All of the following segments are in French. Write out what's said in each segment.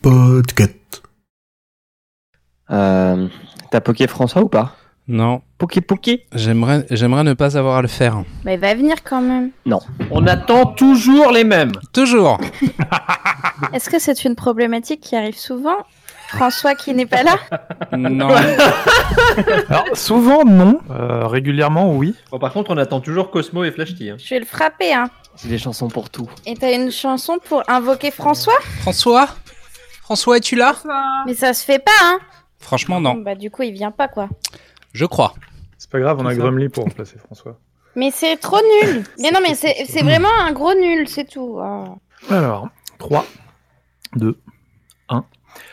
Podcast. Euh, T'as poké François ou pas? Non, Poké poké? J'aimerais, j'aimerais ne pas avoir à le faire. Bah, il va venir quand même. On attend toujours les mêmes. Toujours. Est-ce que c'est une problématique qui arrive souvent? François qui n'est pas là Non. Alors, souvent, non. Euh, régulièrement, oui. Bon, par contre, on attend toujours Cosmo et Flash T. hein. Je vais le frapper, hein. J'ai des chansons pour tout. Et t'as une chanson pour invoquer François François? François, es-tu là? Mais ça se fait pas, hein Franchement, non. Bah du coup, il vient pas, quoi. Je crois. C'est pas grave, on a C'est. Grumly pour remplacer François. Mais c'est trop nul Mais non, mais c'est c'est vraiment un gros nul, c'est tout. Ah. Alors, 3, 2,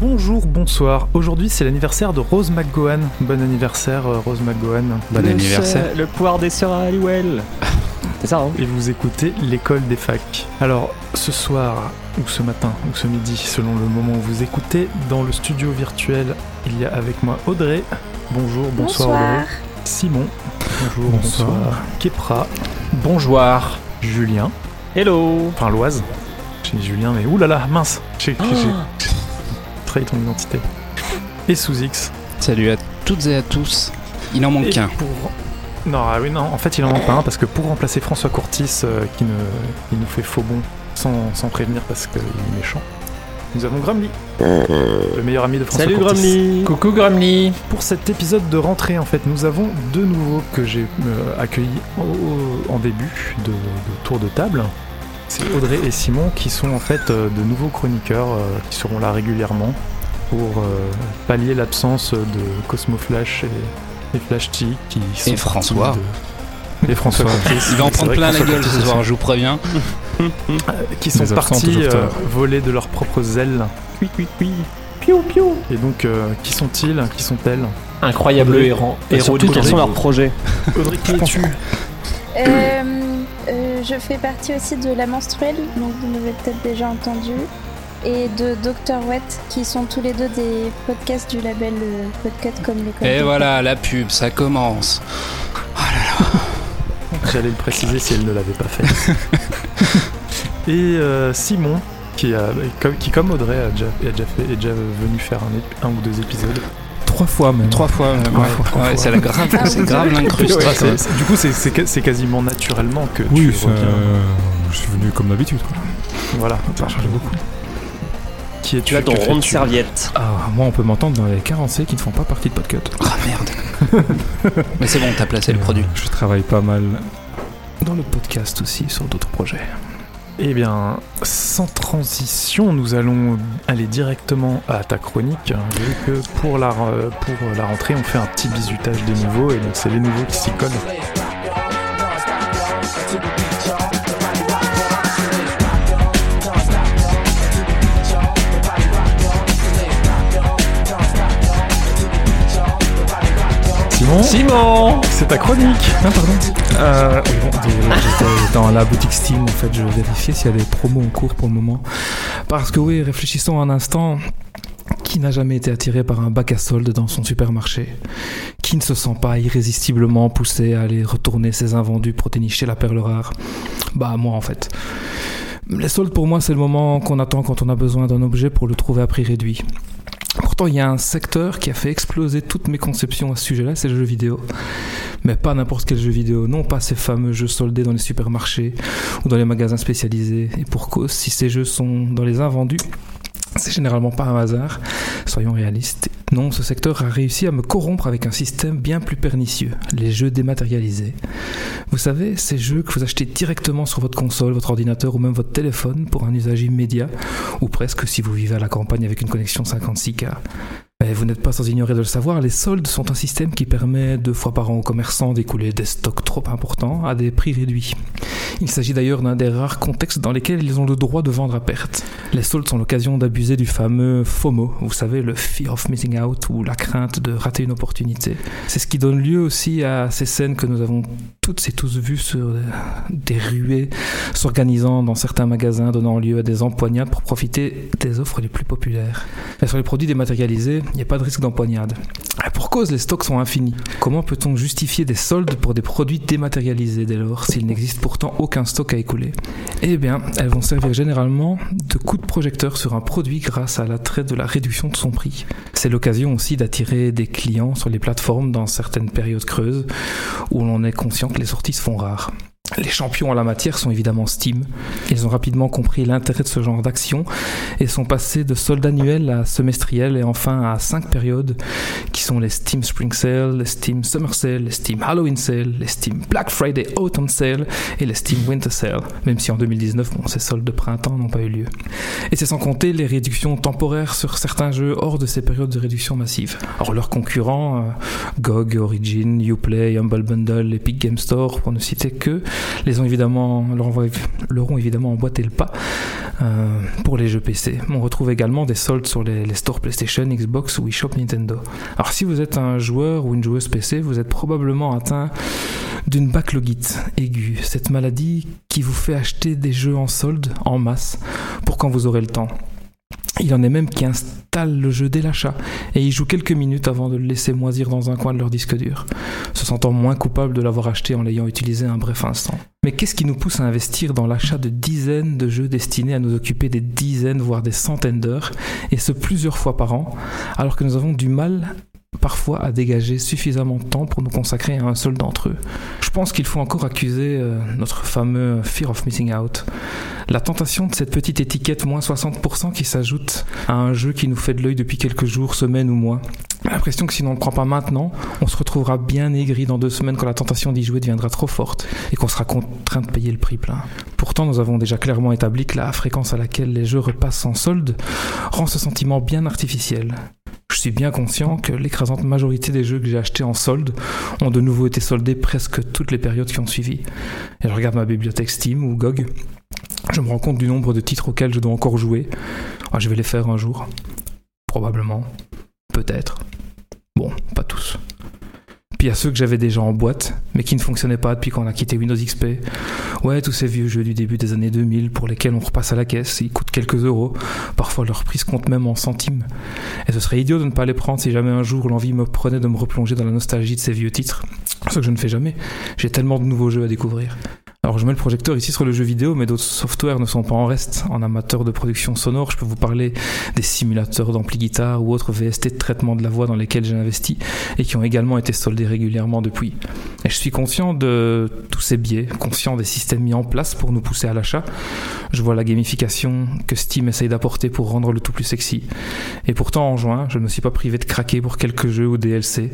Bonjour, bonsoir. Aujourd'hui, c'est l'anniversaire de Rose McGowan. Bon anniversaire, euh, Rose McGowan. Bon anniversaire. Le pouvoir des sœurs à Halliwell. C'est ça, hein Et vous écoutez l'école des facs. Alors, ce soir, ou ce matin, ou ce midi, selon le moment où vous écoutez, dans le studio virtuel, il y a avec moi Audrey. Bonjour, bonsoir, Bonsoir. Audrey. Simon. Bonjour, Bonsoir. bonsoir. Kepra. Bonjour. Julien. Hello. Enfin, Loise. J'ai dit Julien, mais oulala, mince. J'ai Ah. Trahi ton identité. Et sous X. Salut à toutes et à tous. Il en manque Et qu'un. pour- Non, ah oui, non, en fait, il en manque pas un parce que pour remplacer François Courtis, euh, qui, ne, qui nous fait faux bon sans, sans prévenir parce qu'il est méchant, nous avons Grumly, le meilleur ami de François Salut Courtis. Grumly Coucou Grumly. Pour cet épisode de rentrée, en fait, nous avons deux nouveaux que j'ai euh, accueillis au- en début de, de tour de table. C'est Audrey et Simon qui sont en fait euh, de nouveaux chroniqueurs euh, qui seront là régulièrement pour euh, pallier l'absence de Cosmo Flash et, et Flash T qui sont Et François. de- Et François. Il va en prendre plein la François gueule ce soir, je vous préviens. Qui sont partis euh, voler de leurs propres ailes. Oui, oui, oui. Piou, piou. Et donc, euh, qui sont-ils? Qui sont-elles? Incroyable Audrey. héros. Et Héros surtout, Quels sont leurs projets? Audrey, qui es-tu? Euh, je fais partie aussi de La Menstruelle, donc vous l'avez peut-être déjà entendu, et de Dr. Wet, qui sont tous les deux des podcasts du label euh, Podcut comme l'école. Et voilà, la pub, ça commence. J'allais le préciser si elle ne l'avait pas fait. Et euh, Simon, qui, a, comme- qui comme Audrey a déjà, a déjà fait, est déjà venu faire un ou deux épisodes. Trois fois même. Trois fois. Trois ouais. fois, c'est la grave, Ah, c'est grave. Ouais, c'est- du coup, c'est- quasiment naturellement que Oui, tu reviens. euh, je suis venu comme d'habitude. Voilà. Ça a changé beaucoup. Qui es-tu Tu as ton rond de serviette. Ah, moi, on peut m'entendre dans les 40C qui ne font pas partie de Podcut. Ah merde. Mais c'est bon, t'as placé le Euh, produit. Je travaille pas mal dans le podcast aussi, sur d'autres projets. Eh bien, sans transition, nous allons aller directement à ta chronique, hein, vu que pour la, re- pour la rentrée, on fait un petit bisutage des nouveaux, et donc c'est les nouveaux qui s'y collent. Simon, Simon. c'est ta chronique Ah, pardon. Euh, oui, bon, désolé, j'étais dans la boutique Steam, en fait, je vérifiais s'il y a des promos en cours pour le moment. Parce que oui, réfléchissons un instant. Qui n'a jamais été attiré par un bac à soldes dans son supermarché? Qui ne se sent pas irrésistiblement poussé à aller retourner ses invendus pour dénicher la perle rare? Bah moi en fait. Les soldes pour moi c'est le moment qu'on attend quand on a besoin d'un objet pour le trouver à prix réduit. Il y a un secteur qui a fait exploser toutes mes conceptions à ce sujet-là, c'est le jeu vidéo. Mais pas n'importe quel jeu vidéo, non pas ces fameux jeux soldés dans les supermarchés ou dans les magasins spécialisés. Et pour cause, si ces jeux sont dans les invendus, c'est généralement pas un hasard, soyons réalistes. Non, ce secteur a réussi à me corrompre avec un système bien plus pernicieux, les jeux dématérialisés. Vous savez, ces jeux que vous achetez directement sur votre console, votre ordinateur ou même votre téléphone pour un usage immédiat, ou presque si vous vivez à la campagne avec une connexion 56K. Et vous n'êtes pas sans ignorer de le savoir, les soldes sont un système qui permet deux fois par an aux commerçants d'écouler des stocks trop importants à des prix réduits. Il s'agit d'ailleurs d'un des rares contextes dans lesquels ils ont le droit de vendre à perte. Les soldes sont l'occasion d'abuser du fameux FOMO, vous savez, le fear of missing out ou la crainte de rater une opportunité. C'est ce qui donne lieu aussi à ces scènes que nous avons toutes et tous vues sur des ruées s'organisant dans certains magasins, donnant lieu à des empoignades pour profiter des offres les plus populaires. Et sur les produits dématérialisés, n'y a pas de risque d'empoignade. Et Pour cause, les stocks sont infinis. Comment peut-on justifier des soldes pour des produits dématérialisés dès lors, s'il n'existe pourtant aucun stock à écouler? Eh bien, elles vont servir généralement de coup de projecteur sur un produit grâce à l'attrait de la réduction de son prix. C'est l'occasion aussi d'attirer des clients sur les plateformes dans certaines périodes creuses où l'on est conscient que les sorties se font rares. Les champions en la matière sont évidemment Steam. Ils ont rapidement compris l'intérêt de ce genre d'action et sont passés de soldes annuels à semestriels et enfin à cinq périodes qui sont les Steam Spring Sale, les Steam Summer Sale, les Steam Halloween Sale, les Steam Black Friday Autumn Sale et les Steam Winter Sale, même si en 2019, bon, ces soldes de printemps n'ont pas eu lieu. Et c'est sans compter les réductions temporaires sur certains jeux hors de ces périodes de réduction massive. Alors leurs concurrents, euh, GOG, Origin, Uplay, Humble Bundle, Epic Game Store, pour ne citer que, les ont évidemment, leur, ont- évidemment emboîté le pas euh, pour les jeux PC. On retrouve également des soldes sur les, les stores PlayStation, Xbox ou eShop Nintendo. Alors si vous êtes un joueur ou une joueuse PC, vous êtes probablement atteint d'une backlogite aiguë, cette maladie qui vous fait acheter des jeux en solde en masse pour quand vous aurez le temps. Il y en a même qui installent le jeu dès l'achat et y jouent quelques minutes avant de le laisser moisir dans un coin de leur disque dur, se sentant moins coupable de l'avoir acheté en l'ayant utilisé un bref instant. Mais qu'est-ce qui nous pousse à investir dans l'achat de dizaines de jeux destinés à nous occuper des dizaines, voire des centaines d'heures, et ce plusieurs fois par an, alors que nous avons du mal parfois à dégager suffisamment de temps pour nous consacrer à un seul d'entre eux. Je pense qu'il faut encore accuser euh, notre fameux fear of missing out. La tentation de cette petite étiquette moins 60% qui s'ajoute à un jeu qui nous fait de l'œil depuis quelques jours, semaines ou mois. L'impression que si on ne le prend pas maintenant, on se retrouvera bien aigri dans deux semaines quand la tentation d'y jouer deviendra trop forte et qu'on sera contraint de payer le prix plein. Pourtant, nous avons déjà clairement établi que la fréquence à laquelle les jeux repassent en solde rend ce sentiment bien artificiel. Je suis bien conscient que l'écrasante majorité des jeux que j'ai achetés en solde ont de nouveau été soldés presque toutes les périodes qui ont suivi. Et je regarde ma bibliothèque Steam ou GOG, je me rends compte du nombre de titres auxquels je dois encore jouer. Ah, je vais les faire un jour. Probablement. Peut-être. Bon, pas tous. Puis il y a ceux que j'avais déjà en boîte, mais qui ne fonctionnaient pas depuis qu'on a quitté Windows XP. Ouais, tous ces vieux jeux du début des années 2000 pour lesquels on repasse à la caisse, ils coûtent quelques euros. Parfois leur prix se compte même en centimes. Et ce serait idiot de ne pas les prendre si jamais un jour l'envie me prenait de me replonger dans la nostalgie de ces vieux titres. Ce que je ne fais jamais. J'ai tellement de nouveaux jeux à découvrir. Alors je mets le projecteur ici sur le jeu vidéo, mais d'autres softwares ne sont pas en reste. En amateur de production sonore, je peux vous parler des simulateurs d'ampli guitare ou autres VST de traitement de la voix dans lesquels j'ai investi et qui ont également été soldés régulièrement depuis. Et je suis conscient de tous ces biais, conscient des systèmes mis en place pour nous pousser à l'achat. Je vois la gamification que Steam essaye d'apporter pour rendre le tout plus sexy. Et pourtant, en juin, je ne me suis pas privé de craquer pour quelques jeux ou DLC,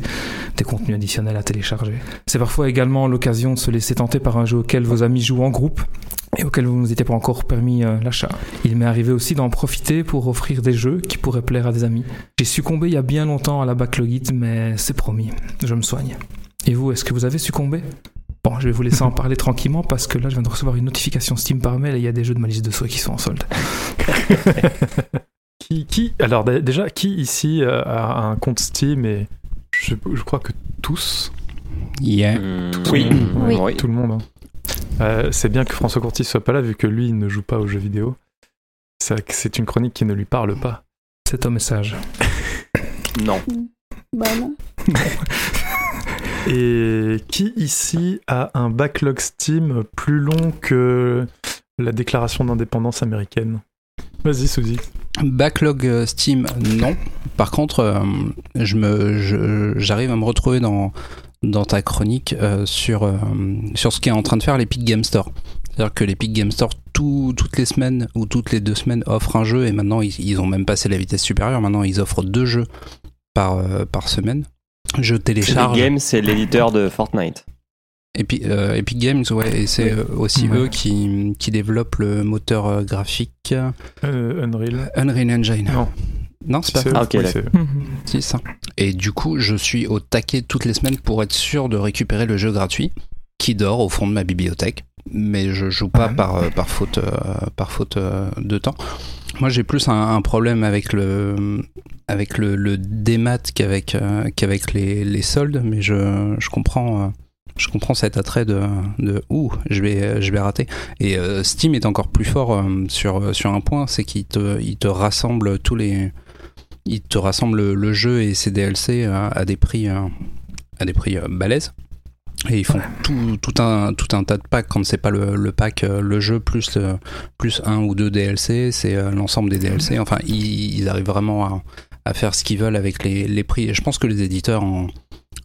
des contenus additionnels à télécharger. C'est parfois également l'occasion de se laisser tenter par un jeu auquel vos amis jouent en groupe et auquel vous ne vous étiez pas encore permis euh, l'achat. Il m'est arrivé aussi d'en profiter pour offrir des jeux qui pourraient plaire à des amis. J'ai succombé il y a bien longtemps à la backlogite, mais c'est promis, je me soigne. Et vous, est-ce que vous avez succombé? Bon, je vais vous laisser en parler tranquillement parce que là, je viens de recevoir une notification Steam par mail et il y a des jeux de ma liste de souhaits qui sont en solde. Qui, qui alors déjà, qui ici euh, a un compte Steam et je, je crois que tous, Yeah. Oui. Oui. tout le monde. hein. Euh, c'est bien que François Courtis soit pas là vu que lui il ne joue pas aux jeux vidéo. C'est une chronique qui ne lui parle pas. C'est un message. Non. Bah non. Et qui ici a un backlog Steam plus long que la déclaration d'indépendance américaine? Vas-y, Suzy. Backlog euh, Steam, non. Par contre, euh, je me, je- j'arrive à me retrouver dans, dans ta chronique euh, sur, euh, sur ce qu'est en train de faire l'Epic Game Store. C'est-à-dire que l'Epic Game Store, tout- toutes les semaines ou toutes les deux semaines, offre un jeu et maintenant ils, ils ont même passé la vitesse supérieure. Maintenant, ils offrent deux jeux par, euh, par semaine. Je Epic télécharge. Games, c'est l'éditeur de Fortnite. Epi- euh, Epic Games, ouais, et c'est aussi Ouais. eux qui, qui développent le moteur graphique Euh, Unreal. Unreal Engine. Non. Non, c'est pas C'est- ça. Ah, ok, oui, c'est- Mhm. Si, ça. Et du coup, je suis au taquet toutes les semaines pour être sûr de récupérer le jeu gratuit qui dort au fond de ma bibliothèque. Mais je joue pas par, euh, par faute, euh, par faute euh, de temps. Moi, j'ai plus un, un problème avec le, avec le, le démat qu'avec euh, qu'avec les, les soldes, mais je, je comprends. euh, je comprends cet attrait de, de ouh, je vais, je vais rater. Et euh, Steam est encore plus fort euh, sur, sur un point, c'est qu'il te, il te rassemble tous les, il te rassemble le, jeu et ses DLC à, à des prix, euh, à des prix euh, balèzes. Et ils font tout, tout, un, tout un tas de packs quand c'est pas le, le pack, euh, le jeu plus, le- plus un ou deux DLC, c'est euh, l'ensemble des DLC. Enfin, ils, ils arrivent vraiment à, à faire ce qu'ils veulent avec les, les prix. Et je pense que les éditeurs en,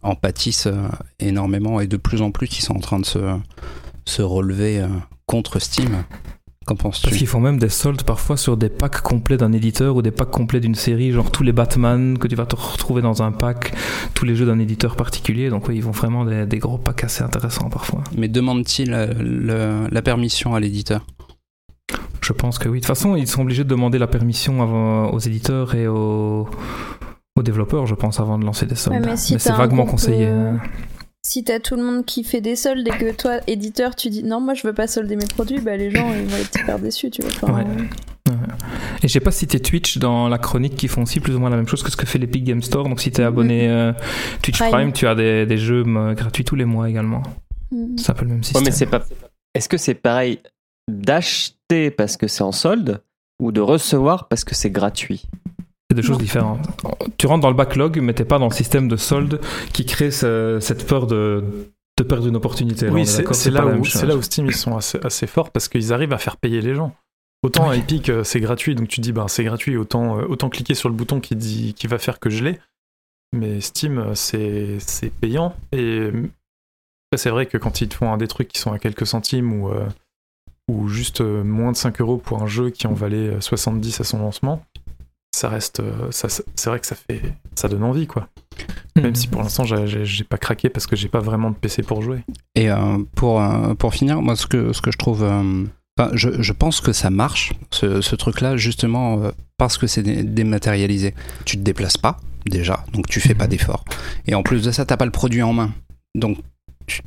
en pâtissent euh, énormément et de plus en plus ils sont en train de se, se relever euh, contre Steam. Qu'en Parce penses-tu qu'ils font même des soldes parfois sur des packs complets d'un éditeur ou des packs complets d'une série, genre tous les Batman que tu vas te retrouver dans un pack, tous les jeux d'un éditeur particulier. Donc oui, ils font vraiment des, des gros packs assez intéressants parfois. Mais demande-t-il euh, le- la permission à l'éditeur? Je pense que oui. De toute façon, ils sont obligés de demander la permission avant- aux éditeurs et aux, aux développeurs, je pense, avant de lancer des soldes. Ouais, mais si c'est vaguement conseillé. Si t'as tout le monde qui fait des soldes et que toi, éditeur, tu dis non, moi je veux pas solder mes produits, bah les gens ils vont être hyper déçus, tu vois. Enfin, Ouais. Et j'ai pas cité Twitch dans la chronique qui font aussi plus ou moins la même chose que ce que fait l'Epic Game Store. Donc si t'es abonné euh, Twitch Prime. Prime, tu as des, des jeux euh, gratuits tous les mois également. mhm. C'est un peu le même Ouais, système. mais c'est pas. Est-ce que c'est pareil d'acheter parce que c'est en solde ou de recevoir parce que c'est gratuit? C'est deux choses différentes. Tu rentres dans le backlog, mais t'es pas dans le système de solde qui crée ce- cette peur de, de perdre une opportunité. Oui, est c'est là, où- là où Steam ils sont assez, assez forts parce qu'ils arrivent à faire payer les gens. Autant à Epic euh, c'est gratuit, donc tu dis ben c'est gratuit, autant, euh, autant cliquer sur le bouton qui, dit, qui va faire que je l'ai. Mais Steam euh, c'est c'est payant et après, c'est vrai que quand ils te font un des trucs qui sont à quelques centimes ou, euh, ou juste moins de 5 euros pour un jeu qui en valait euh, 70 à son lancement, ça reste, euh, ça, c'est vrai que ça fait, ça donne envie quoi. Même Mhm. si pour l'instant j'ai- pas craqué parce que j'ai pas vraiment de PC pour jouer. Et euh, pour, euh, pour finir, moi, ce que, ce que je trouve. euh, je, je pense que ça marche, ce, ce truc-là, justement, parce que c'est dé- dématérialisé. Tu te déplaces pas, déjà, donc tu fais pas d'effort. Et en plus de ça, t'as pas le produit en main. Donc, tu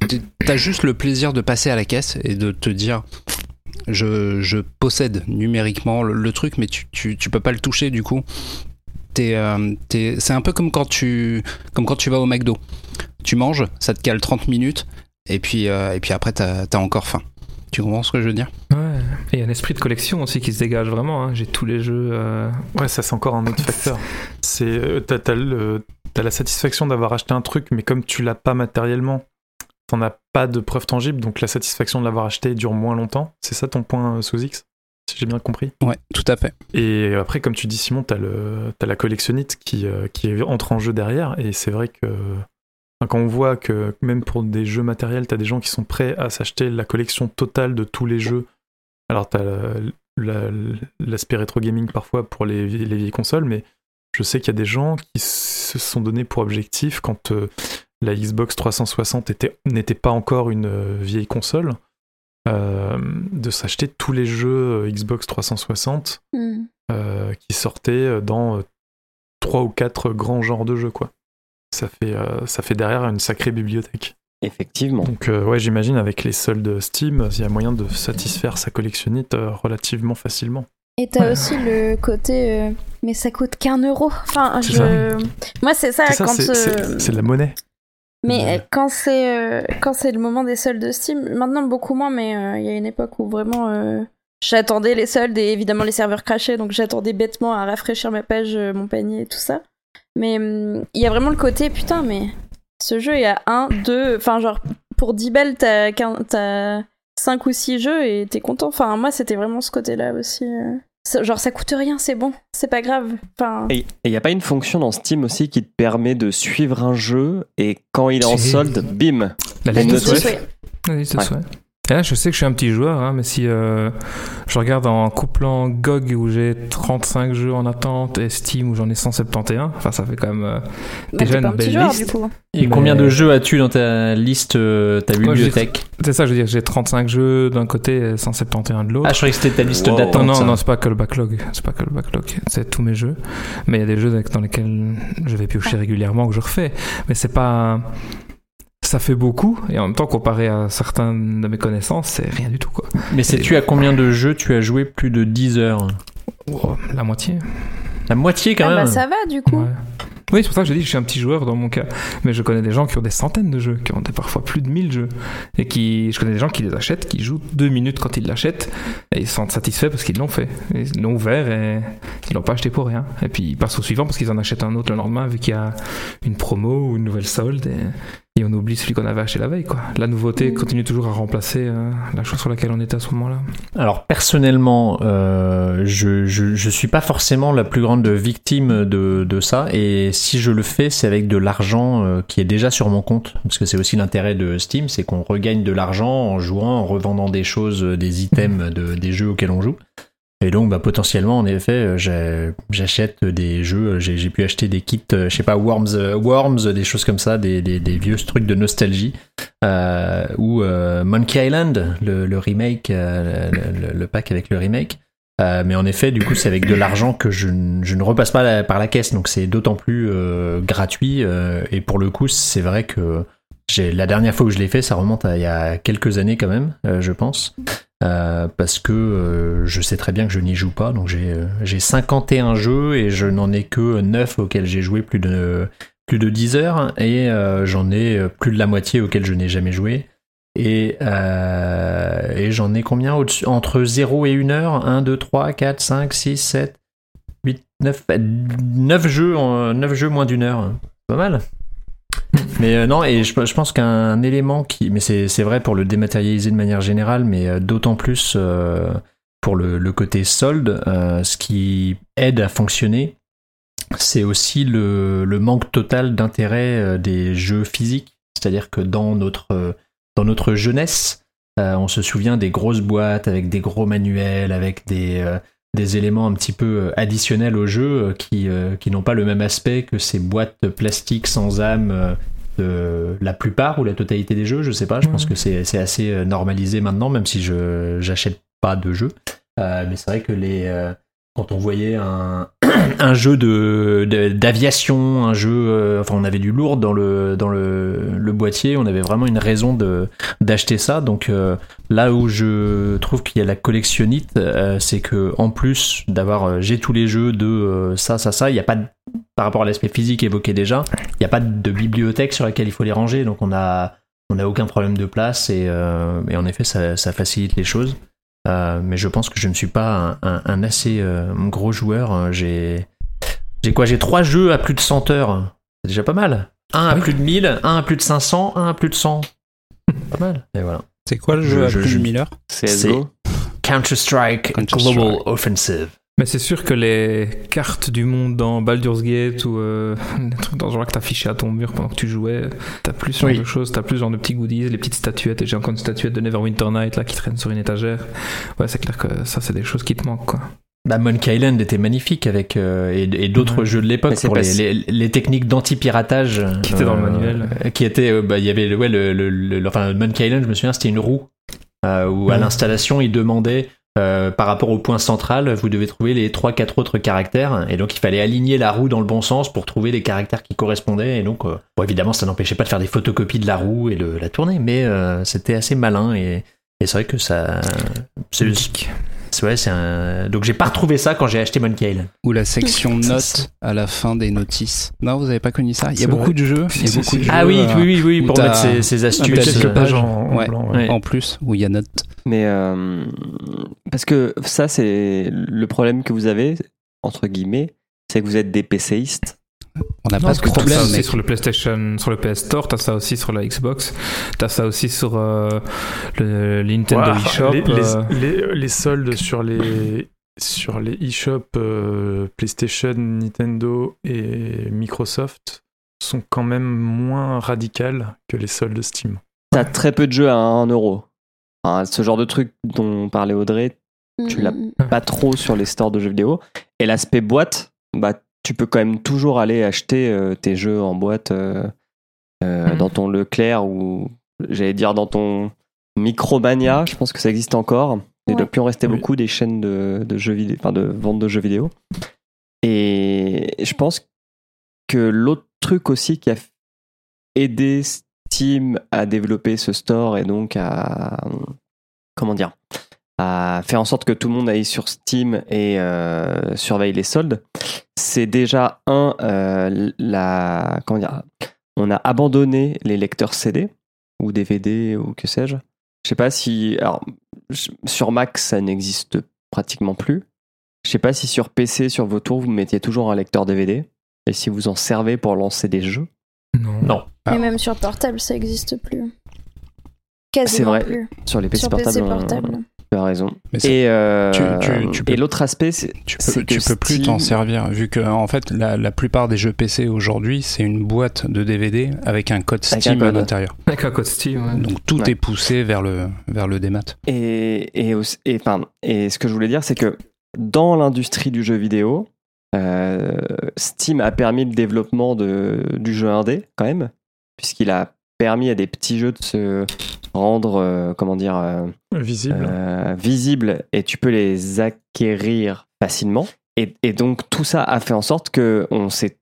as juste le plaisir de passer à la caisse et de te dire. Je, je possède numériquement le, le truc, mais tu, tu, tu peux pas le toucher du coup. Euh, c'est un peu comme quand, tu, comme quand tu vas au McDo. Tu manges, ça te cale 30 minutes, et puis, euh, et puis après, t'as as encore faim. Tu comprends ce que je veux dire? Ouais. Et il y a un esprit de collection aussi qui se dégage vraiment. hein. J'ai tous les jeux. euh, Ouais, ça c'est encore un autre facteur. C'est t'as t'as la satisfaction d'avoir acheté un truc, mais comme tu l'as pas matériellement, t'en as pas de preuve tangible, donc la satisfaction de l'avoir acheté dure moins longtemps. C'est ça ton point euh, sous X, si j'ai bien compris? Ouais, tout à fait. Et après, comme tu dis Simon, t'as le t'as la collectionnite qui euh, qui entre en jeu derrière, et c'est vrai que quand on voit que même pour des jeux matériels, t'as des gens qui sont prêts à s'acheter la collection totale de tous les jeux. Alors t'as la- la- l'aspect rétro gaming parfois pour les, les vieilles consoles, mais je sais qu'il y a des gens qui se sont donnés pour objectif quand euh, la Xbox 360 était- n'était pas encore une euh, vieille console, euh, de s'acheter tous les jeux euh, Xbox 360 Mhm. euh, qui sortaient dans trois ou quatre grands genres de jeux, quoi. Ça fait, euh, ça fait derrière une sacrée bibliothèque. Effectivement. Donc, euh, ouais, j'imagine avec les soldes Steam, il y a moyen de satisfaire sa collectionnite euh, relativement facilement. Et t'as Ouais. aussi le côté, euh, mais ça coûte qu'un euro. Enfin, je. Moi, c'est ça, C'est ça, quand. c'est- euh, c'est c'est de la monnaie. Mais euh, quand c'est euh, quand c'est le moment des soldes de Steam, maintenant beaucoup moins, mais euh, il y a une époque où vraiment euh, j'attendais les soldes et évidemment les serveurs crachaient, donc j'attendais bêtement à rafraîchir ma page, mon panier et tout ça. Mais hum, il y a vraiment le côté putain, mais ce jeu il y a un, deux, enfin genre pour 10 balles t'as 5 ou 6 jeux et t'es content. Enfin moi c'était vraiment ce côté-là aussi. Genre ça coûte rien, c'est bon, c'est pas grave. Enfin. Et il n'y a pas une fonction dans Steam aussi qui te permet de suivre un jeu et quand il est en solde, bim La liste de souhaits. La liste de Ouais. souhaits. Et là, je sais que je suis un petit joueur, hein, mais si euh, je regarde en couplant GOG où j'ai 35 jeux en attente et Steam où j'en ai 171, enfin ça fait quand même euh, Bah, déjà une belle joueur, liste. du coup. Et Mais- combien de jeux as-tu dans ta liste, euh, ta bibliothèque C'est ça, je veux dire, j'ai 35 jeux d'un côté et 171 de l'autre. Ah, je croyais que c'était ta liste Wow. d'attente. non, non, ça. non, c'est pas que le backlog. C'est pas que le backlog. C'est tous mes jeux. Mais il y a des jeux dans lesquels je vais piocher régulièrement que je refais. Mais c'est pas. Ça fait beaucoup. Et en même temps, comparé à certains de mes connaissances, c'est rien du tout, quoi. Mais sais-tu à combien de jeux tu as joué plus de 10 heures Oh, la moitié. La moitié quand Ah même. bah ça va, du coup. Ouais. Oui, c'est pour ça que je dis que je suis un petit joueur dans mon cas. Mais je connais des gens qui ont des centaines de jeux, qui ont des, parfois plus de 1000 jeux. Et qui, je connais des gens qui les achètent, qui jouent deux minutes quand ils l'achètent. Et ils se sentent satisfaits parce qu'ils l'ont fait. Ils l'ont ouvert et ils l'ont pas acheté pour rien. Et puis ils passent au suivant parce qu'ils en achètent un autre le lendemain vu qu'il y a une promo ou une nouvelle solde. Et, et on oublie celui qu'on avait acheté la veille, quoi. La nouveauté continue toujours à remplacer euh, la chose sur laquelle on était à ce moment-là. Alors personnellement, euh, je, je je suis pas forcément la plus grande victime de de ça et si je le fais, c'est avec de l'argent euh, qui est déjà sur mon compte parce que c'est aussi l'intérêt de Steam, c'est qu'on regagne de l'argent en jouant, en revendant des choses, euh, des items de des jeux auxquels on joue. Et donc, bah, potentiellement, en effet, euh, j'achète des jeux. euh, J'ai pu acheter des kits, euh, je sais pas, Worms, Worms, des choses comme ça, des, vieux trucs de nostalgie. Ou Monkey Island, le, remake, le, pack avec le remake. Mais en effet, du coup, c'est avec de l'argent que je, ne- repasse pas la- par la caisse, donc c'est d'autant plus gratuit. et pour le coup, c'est vrai que la dernière fois que je l'ai fait, ça remonte à il y a quelques années quand même, je pense. Euh, parce que euh, je sais très bien que je n'y joue pas, donc j'ai euh, j'ai 51 jeux et je n'en ai que 9 auxquels j'ai joué plus de plus de 10 heures et euh, j'en ai plus de la moitié auxquels je n'ai jamais joué. Et, et j'en ai combien Entre 0 et 1 heure? 1, 2, 3, 4, 5, 6, 7, 8, 9, 9 jeux, en, 9 jeux moins d'une heure. Pas mal. Mais euh, non, et je, pense qu'un élément qui. Mais c'est vrai pour le dématérialiser de manière générale, mais euh, d'autant plus euh, pour le, côté solde, ce qui aide à fonctionner, c'est aussi le, manque total d'intérêt des jeux physiques. C'est-à-dire que dans notre, dans notre jeunesse, on se souvient des grosses boîtes avec des gros manuels, avec des, des éléments un petit peu euh, additionnels au jeu euh, qui, euh, qui n'ont pas le même aspect que ces boîtes plastiques sans âme de la plupart ou la totalité des jeux. Je sais pas, je pense Mhm. que c'est assez normalisé maintenant, même si je j'achète pas de jeux. Euh, mais c'est vrai que les quand on voyait un, un jeu de d'aviation, un jeu, euh, enfin on avait du lourd dans le dans le, le boîtier, on avait vraiment une raison de d'acheter ça. Donc euh, là où je trouve qu'il y a la collectionnite, euh, c'est que en plus d'avoir j'ai tous les jeux de ça ça ça, il n'y a pas de- par rapport à l'aspect physique évoqué déjà, il n'y a pas de bibliothèque sur laquelle il faut les ranger, donc on a on n'a aucun problème de place et, et en effet ça, ça facilite les choses. Euh, mais je pense que je ne suis pas un, un- un assez euh, gros joueur. Euh, J'ai j'ai quoi? J'ai trois jeux à plus de 100 heures. C'est déjà pas mal. Un à Oui. plus de 1000, un à plus de 500, un à plus de 100. pas mal. Et voilà. C'est quoi le Je- jeu à je- plus je- de 1000 heures? CSGO. Counter-Strike Counter-Strike. Global Offensive. Mais c'est sûr que les cartes du monde dans Baldur's Gate ou euh, des trucs dans ce genre que t'as affiché à ton mur pendant que tu jouais, t'as plus ce genre Oui. de choses, t'as plus ce genre de petits goodies, les petites statuettes, et j'ai encore une statuette de Neverwinter Night là qui traîne sur une étagère. Ouais, c'est clair que ça, c'est des choses qui te manquent quoi. Bah, Monkey Island était magnifique avec euh, et, et d'autres Ouais. jeux de l'époque pour les, les, les techniques d'anti-piratage euh, Qui étaient dans le manuel. qui étaient euh, bah il y avait le- ouais le, le, le- enfin Monkey Island je me souviens c'était une roue euh, où à Ouais. l'installation il demandait euh, par rapport au point central vous devez trouver les trois quatre autres caractères et donc il fallait aligner la roue dans le bon sens pour trouver les caractères qui correspondaient et donc euh, bon évidemment ça n'empêchait pas de faire des photocopies de la roue et de la tourner mais euh, c'était assez malin et, et c'est vrai que ça c'est- ouais, c'est un donc j'ai pas retrouvé ça quand j'ai acheté Monkey Island Ou la section notes à la fin des notices. Non, vous avez pas connu ça? Il y a beaucoup vrai. de jeux. Il y a Si, beaucoup si. de jeux, ah oui euh, oui oui oui pour mettre ses, ses astuces quelques quelques pages euh, en, en ouais. blanc. ouais. Ouais. En plus, où il y a notes. Mais euh, parce que ça, c'est le problème que vous avez, entre guillemets, c'est que vous êtes des PCistes. On n'a pas t'as problème. ça aussi sur le PlayStation, sur le PS Store, t'as ça aussi sur la Xbox, t'as ça aussi sur euh, le Nintendo eShop. les, les- euh, les- les soldes sur les sur les eShop euh, PlayStation, Nintendo et Microsoft sont quand même moins radicales que les soldes Steam. T'as très peu de jeux à 1 euro. enfin, ce genre de truc dont parlait Audrey, tu l'as Mm, pas trop sur les stores de jeux vidéo. Et l'aspect boîte, bah, tu peux quand même toujours aller acheter euh, tes jeux en boîte euh, euh, Mhm. dans ton Leclerc ou j'allais dire dans ton Micromania. Je pense que ça existe encore. Il ne doit Ouais. plus en rester Oui. beaucoup des chaînes de, de jeux vidéo, enfin de vente de jeux vidéo. Et je pense que l'autre truc aussi qui a aidé Steam à développer ce store et donc à comment dire à faire en sorte que tout le monde aille sur Steam et euh, surveille les soldes, c'est déjà un euh, la comment dire on a abandonné les lecteurs CD ou DVD ou que sais-je. Je sais pas si alors sur Mac ça n'existe pratiquement plus. Je sais pas si sur PC sur vos tours vous mettiez toujours un lecteur DVD et si vous en servez pour lancer des jeux. Non. Non. Mais même sur portable, ça existe plus. Quasiment C'est vrai. plus. Sur les PC Sur portables, PC on- portable. Tu as raison. Mais Et, euh, tu- tu- tu peux- et l'autre aspect, c'est Tu peux, tu que peux plus t'en servir, vu que en fait la, la plupart des jeux PC aujourd'hui c'est une boîte de DVD avec un code Avec Steam un à l'intérieur. Avec un code Steam, ouais. Donc tout Ouais. est poussé vers le vers le démat. Et, et, aussi- et, enfin, et ce que je voulais dire, c'est que dans l'industrie du jeu vidéo, euh, Steam a permis le développement de, du jeu indé, quand même, puisqu'il a permis à des petits jeux de se rendre, euh, comment dire, euh, Visible. euh, visibles et tu peux les acquérir facilement. Et, et donc tout ça a fait en sorte que on s'est,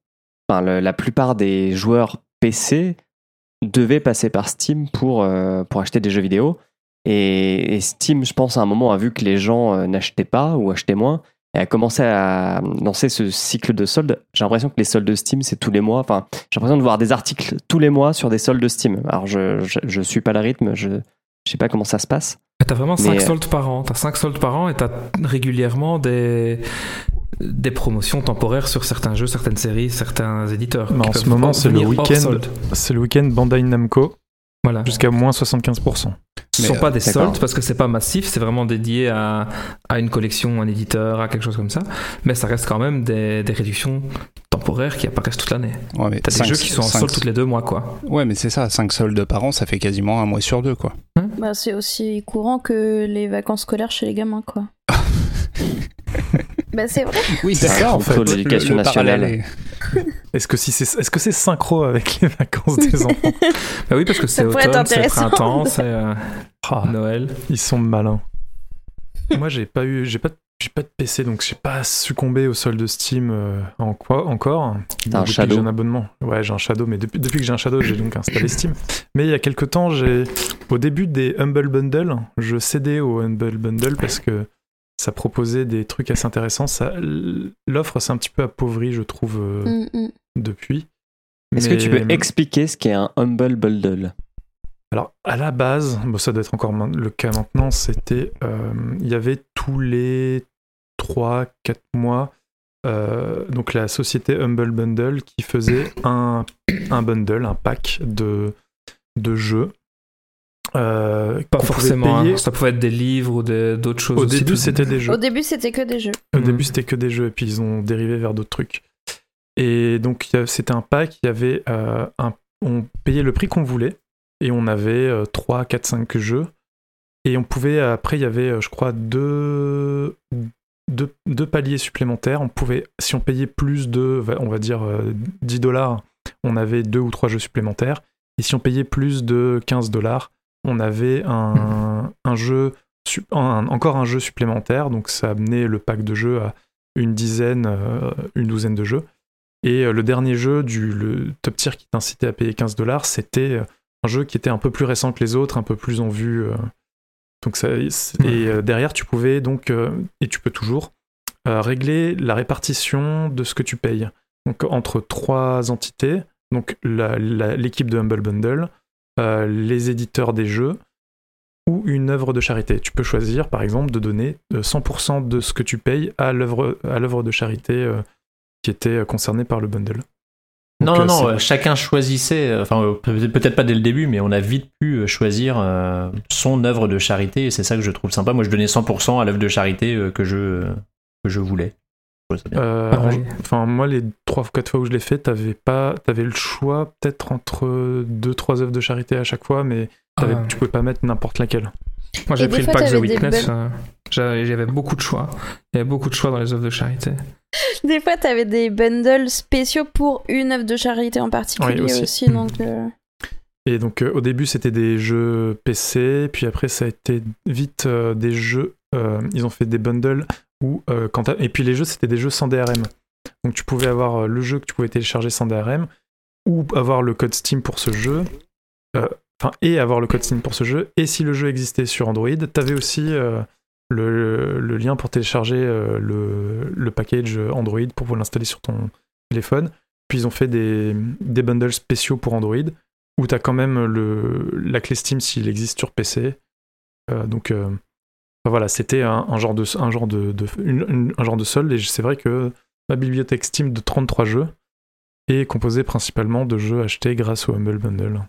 enfin, le- la plupart des joueurs PC devaient passer par Steam pour, pour acheter des jeux vidéo. Et, et Steam, je pense, à un moment a vu que les gens n'achetaient pas ou achetaient moins et a commencé à lancer ce cycle de soldes. J'ai l'impression que les soldes de Steam, c'est tous les mois. Enfin, j'ai l'impression de voir des articles tous les mois sur des soldes de Steam. Alors, je, je, je suis pas le rythme, je, je sais pas comment ça se passe. T'as vraiment Mais, 5 euh, soldes par an. T'as 5 soldes par an et t'as régulièrement des, des promotions temporaires sur certains jeux, certaines séries, certains éditeurs. En ce moment, c'est le week-end. solde. C'est le week-end Bandai Namco Voilà. jusqu'à moins 75%. Ce Mais, sont pas euh, des soldes parce que c'est pas massif, c'est vraiment dédié à, à une collection, un éditeur, à quelque chose comme ça. Mais ça reste quand même des, des réductions temporaires qui apparaissent toute l'année. Ouais, mais T'as des jeux qui sont en solde toutes les deux mois, quoi. Ouais, mais c'est ça, 5 soldes par an, ça fait quasiment un mois sur deux, quoi. Bah, c'est aussi courant que les vacances scolaires chez les gamins, quoi. bah, c'est vrai. Oui, C'est ça, en fait. L'éducation nationale. Est-ce que si c'est est-ce que c'est synchro avec les vacances des enfants Bah oui, parce que c'est automne, c'est printemps, c'est euh, Ah, Noël. Ils sont malins. Moi, j'ai pas eu, j'ai pas, j'ai pas de PC, donc j'ai pas succombé au solde Steam euh, en quoi encore. T'as un Shadow J'ai un abonnement. Ouais, j'ai un Shadow, mais depuis, depuis que j'ai un Shadow, j'ai donc installé Steam. Mais il y a quelques temps, j'ai, au début des Humble Bundle, je cédais au Humble Bundle parce que ça proposait des trucs assez intéressants. L'offre s'est un petit peu appauvrie, je trouve, euh, Mm, mm. depuis. Est-ce que tu peux Mais- expliquer ce qu'est un Humble Bundle? Alors, à la base, bon, ça doit être encore le cas maintenant, c'était. euh, Il y avait tous les 3-4 mois, euh, donc la société Humble Bundle qui faisait un, un bundle, un pack de, de jeux. Euh, Pas forcément. payer. hein. Ça pouvait être des livres ou d'autres choses. Au aussi. début, c'était des jeux. Au début, c'était que des jeux. Au Mhm. début, c'était que des jeux, et puis ils ont dérivé vers d'autres trucs. Et donc, c'était un pack, il y avait euh, un, on payait le prix qu'on voulait, et on avait 3, 4, 5 jeux. Et on pouvait, après, il y avait, euh, je crois, deux, deux, deux paliers supplémentaires. On pouvait, si on payait plus de, on va dire, euh, 10 dollars, on avait deux ou trois jeux supplémentaires. Et si on payait plus de 15 dollars, on avait un, un jeu, un- encore un jeu supplémentaire. Donc ça amenait le pack de jeux à une dizaine, euh, une douzaine de jeux. Et euh, le dernier jeu du le top tier qui t'incitait à payer 15 dollars, c'était euh, un jeu qui était un peu plus récent que les autres, un peu plus en vue. euh. donc ça, et derrière, tu pouvais donc, euh, et tu peux toujours, régler la répartition de ce que tu payes. Donc entre trois entités, donc l'équipe de Humble Bundle, euh, les éditeurs des jeux ou une œuvre de charité. Tu peux choisir, par exemple, de donner euh, 100% de ce que tu payes à l'œuvre à l'œuvre de charité euh, qui était euh, concernée par le bundle. Non, Donc, non, euh, non, euh, chacun choisissait, euh, enfin euh, peut- peut-être pas dès le début, mais on a vite pu euh, choisir euh, son œuvre de charité, et c'est ça que je trouve sympa. Moi, je donnais 100% à l'œuvre de charité euh, que, je, euh, que je voulais. Euh, Enfin, moi, les trois ou quatre fois où je l'ai fait, t'avais pas, t'avais le choix peut-être entre deux, trois œuvres de charité à chaque fois, mais Ah. tu pouvais pas mettre n'importe laquelle. Moi, j'ai pris le pack The Witness. bugs. euh, J'avais j'avais beaucoup de choix. Il y avait beaucoup de choix dans les œuvres de charité. Des fois, t'avais des bundles spéciaux pour une œuvre de charité en particulier Oui, aussi. aussi. donc, euh, Et donc euh, au début c'était des jeux PC, puis après ça a été vite euh, des jeux. euh, ils ont fait des bundles euh, quand et puis les jeux c'était des jeux sans DRM. Donc tu pouvais avoir euh, le jeu que tu pouvais télécharger sans DRM ou avoir le code Steam pour ce jeu. euh, Enfin et avoir le code Steam pour ce jeu. Et si le jeu existait sur Android, t'avais aussi le, lien pour télécharger le, package Android pour pouvoir l'installer sur ton téléphone. Puis ils ont fait des, des bundles spéciaux pour Android où tu as quand même le, la clé Steam s'il existe sur PC. Donc enfin, voilà, c'était un, genre de un genre de, un genre de solde et c'est vrai que ma bibliothèque Steam de 33 jeux est composée principalement de jeux achetés grâce au Humble Bundle.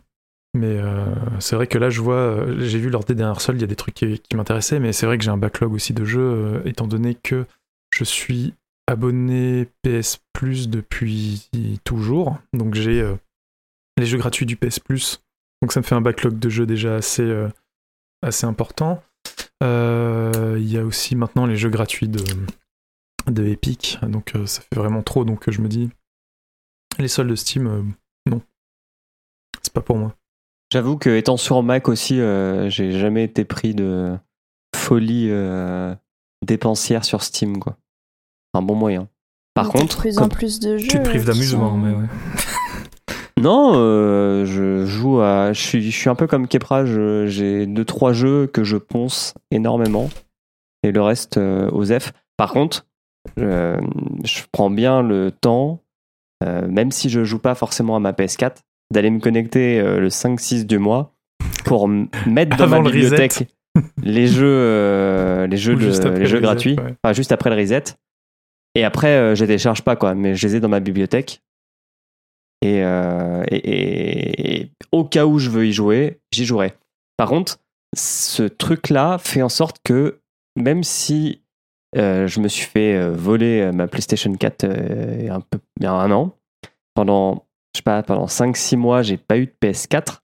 Mais euh, c'est vrai que là, je vois, euh, j'ai vu lors des dernières soldes, il y a des trucs qui, m'intéressaient, mais c'est vrai que j'ai un backlog aussi de jeux, euh, étant donné que je suis abonné PS Plus depuis toujours. Donc j'ai euh, les jeux gratuits du PS Plus. Donc ça me fait un backlog de jeux déjà assez, assez important. Euh, Il y a aussi maintenant les jeux gratuits de, de Epic. Donc euh, ça fait vraiment trop. Donc euh, je me dis, les soldes de Steam, euh, non. C'est pas pour moi. J'avoue que étant sur Mac aussi, euh, j'ai jamais été pris de folie euh, dépensière sur Steam, quoi. Un bon moyen. Par contre, plus en plus de jeux. Tu te prives d'amusement, sont- mais ouais. Non, euh, je joue à, je suis, je suis un peu comme Kepra. J'ai deux trois jeux que je ponce énormément et le reste euh, aux F. Par contre, euh, je prends bien le temps, euh, même si je joue pas forcément à ma PS4, d'aller me connecter le 5-6 du mois pour mettre dans Avant ma le bibliothèque les jeux, les jeux, Ou de- juste après les jeux le reset, gratuits, ouais. enfin juste après le reset. Et après, je les télécharge pas quoi, mais je les ai dans ma bibliothèque. Et, euh, et- au cas où je veux y jouer, j'y jouerai. Par contre, ce truc-là fait en sorte que même si euh, je me suis fait euh, voler ma PlayStation 4 euh, il y a un peu il y a un an, pendant je sais pas pendant 5-6 mois, j'ai pas eu de PS4,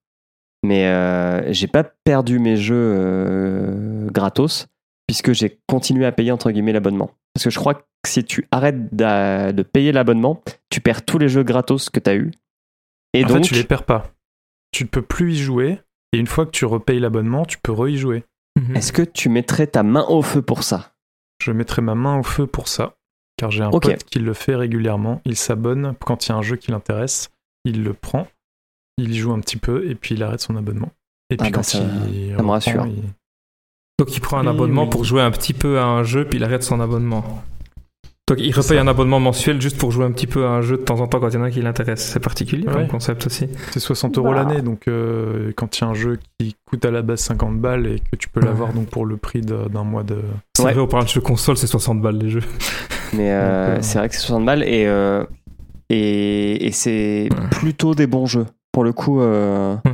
mais j'ai pas perdu mes jeux gratos puisque j'ai continué à payer entre guillemets l'abonnement. Parce que je crois que si tu arrêtes de payer l'abonnement, tu perds tous les jeux gratos que tu as eu. Et en donc, fait, tu les perds pas. Tu ne peux plus y jouer. Et une fois que tu repayes l'abonnement, tu peux re-y jouer. Mhm. est-ce que tu mettrais ta main au feu pour ça? Je mettrai ma main au feu pour ça. Car j'ai un Ok. pote qui le fait régulièrement. Il s'abonne quand il y a un jeu qui l'intéresse. Il le prend. Il y joue un petit peu. Et puis il arrête son abonnement. Et puis bah, quand ça- il. ça me rassure. il- Donc il prend un Oui, abonnement oui. pour jouer un petit peu à un jeu, puis il arrête son abonnement. Donc il repaye un abonnement mensuel juste pour jouer un petit peu à un jeu de temps en temps quand il y en a qui l'intéresse. C'est particulier comme Ouais. concept aussi. C'est 60 euros Bah. l'année. Donc euh, quand il y a un jeu qui coûte à la base 50 balles et que tu peux l'avoir donc pour le prix d'un mois de. C'est Ouais. vrai, on parle de jeux console, c'est 60 balles les jeux. Mais euh, euh, c'est vrai que c'est 60 balles et, euh, et, et c'est Ouais. plutôt des bons jeux. Pour le coup, euh, Hum.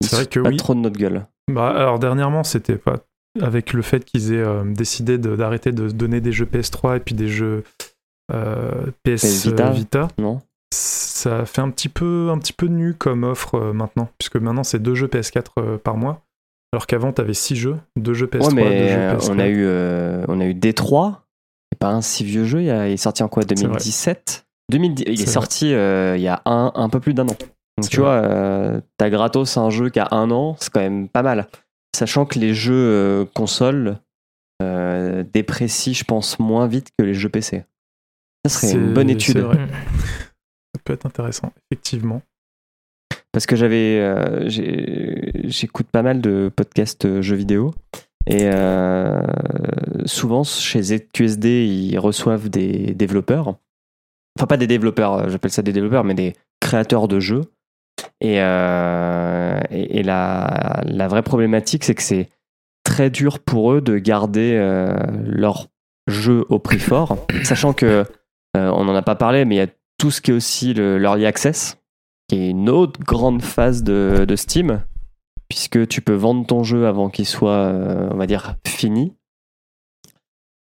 ils C'est vrai que battent oui. trop de notre gueule. Bah, alors dernièrement, c'était pas avec le fait qu'ils aient euh, décidé d'arrêter de, donner des jeux PS3 et puis des jeux euh, PS, PS Vita. Vita. Non? Ça fait un petit peu un petit peu nu comme offre euh, maintenant, puisque maintenant c'est deux jeux PS4 euh, par mois, alors qu'avant t'avais six jeux, deux jeux PS3, Ouais, mais deux jeux euh, PS4. on a eu, euh, on a eu D3. C'est pas un si vieux jeu. Il, est sorti en quoi? Vrai. 2017 2010, Il est, sorti euh, il y a un, un peu plus d'un an. Donc tu vois, euh, t'as gratos un jeu qui a un an, c'est quand même pas mal. Sachant que les jeux euh, consoles euh, déprécient, je pense, moins vite que les jeux PC. Ça serait une bonne étude. vrai. Ça peut être intéressant, effectivement. Parce que j'avais, euh, j'écoute pas mal de podcasts jeux vidéo. Et euh, souvent, chez ZQSD, ils reçoivent des développeurs. Enfin, pas des développeurs, j'appelle ça des développeurs, mais des créateurs de jeux. Et, euh, et, et la, la vraie problématique, c'est que c'est très dur pour eux de garder euh, leur jeu au prix fort, sachant que euh, on n'en a pas parlé, mais il y a tout ce qui est aussi le, l'early access, qui est une autre grande phase de, de Steam, puisque tu peux vendre ton jeu avant qu'il soit, on va dire, fini.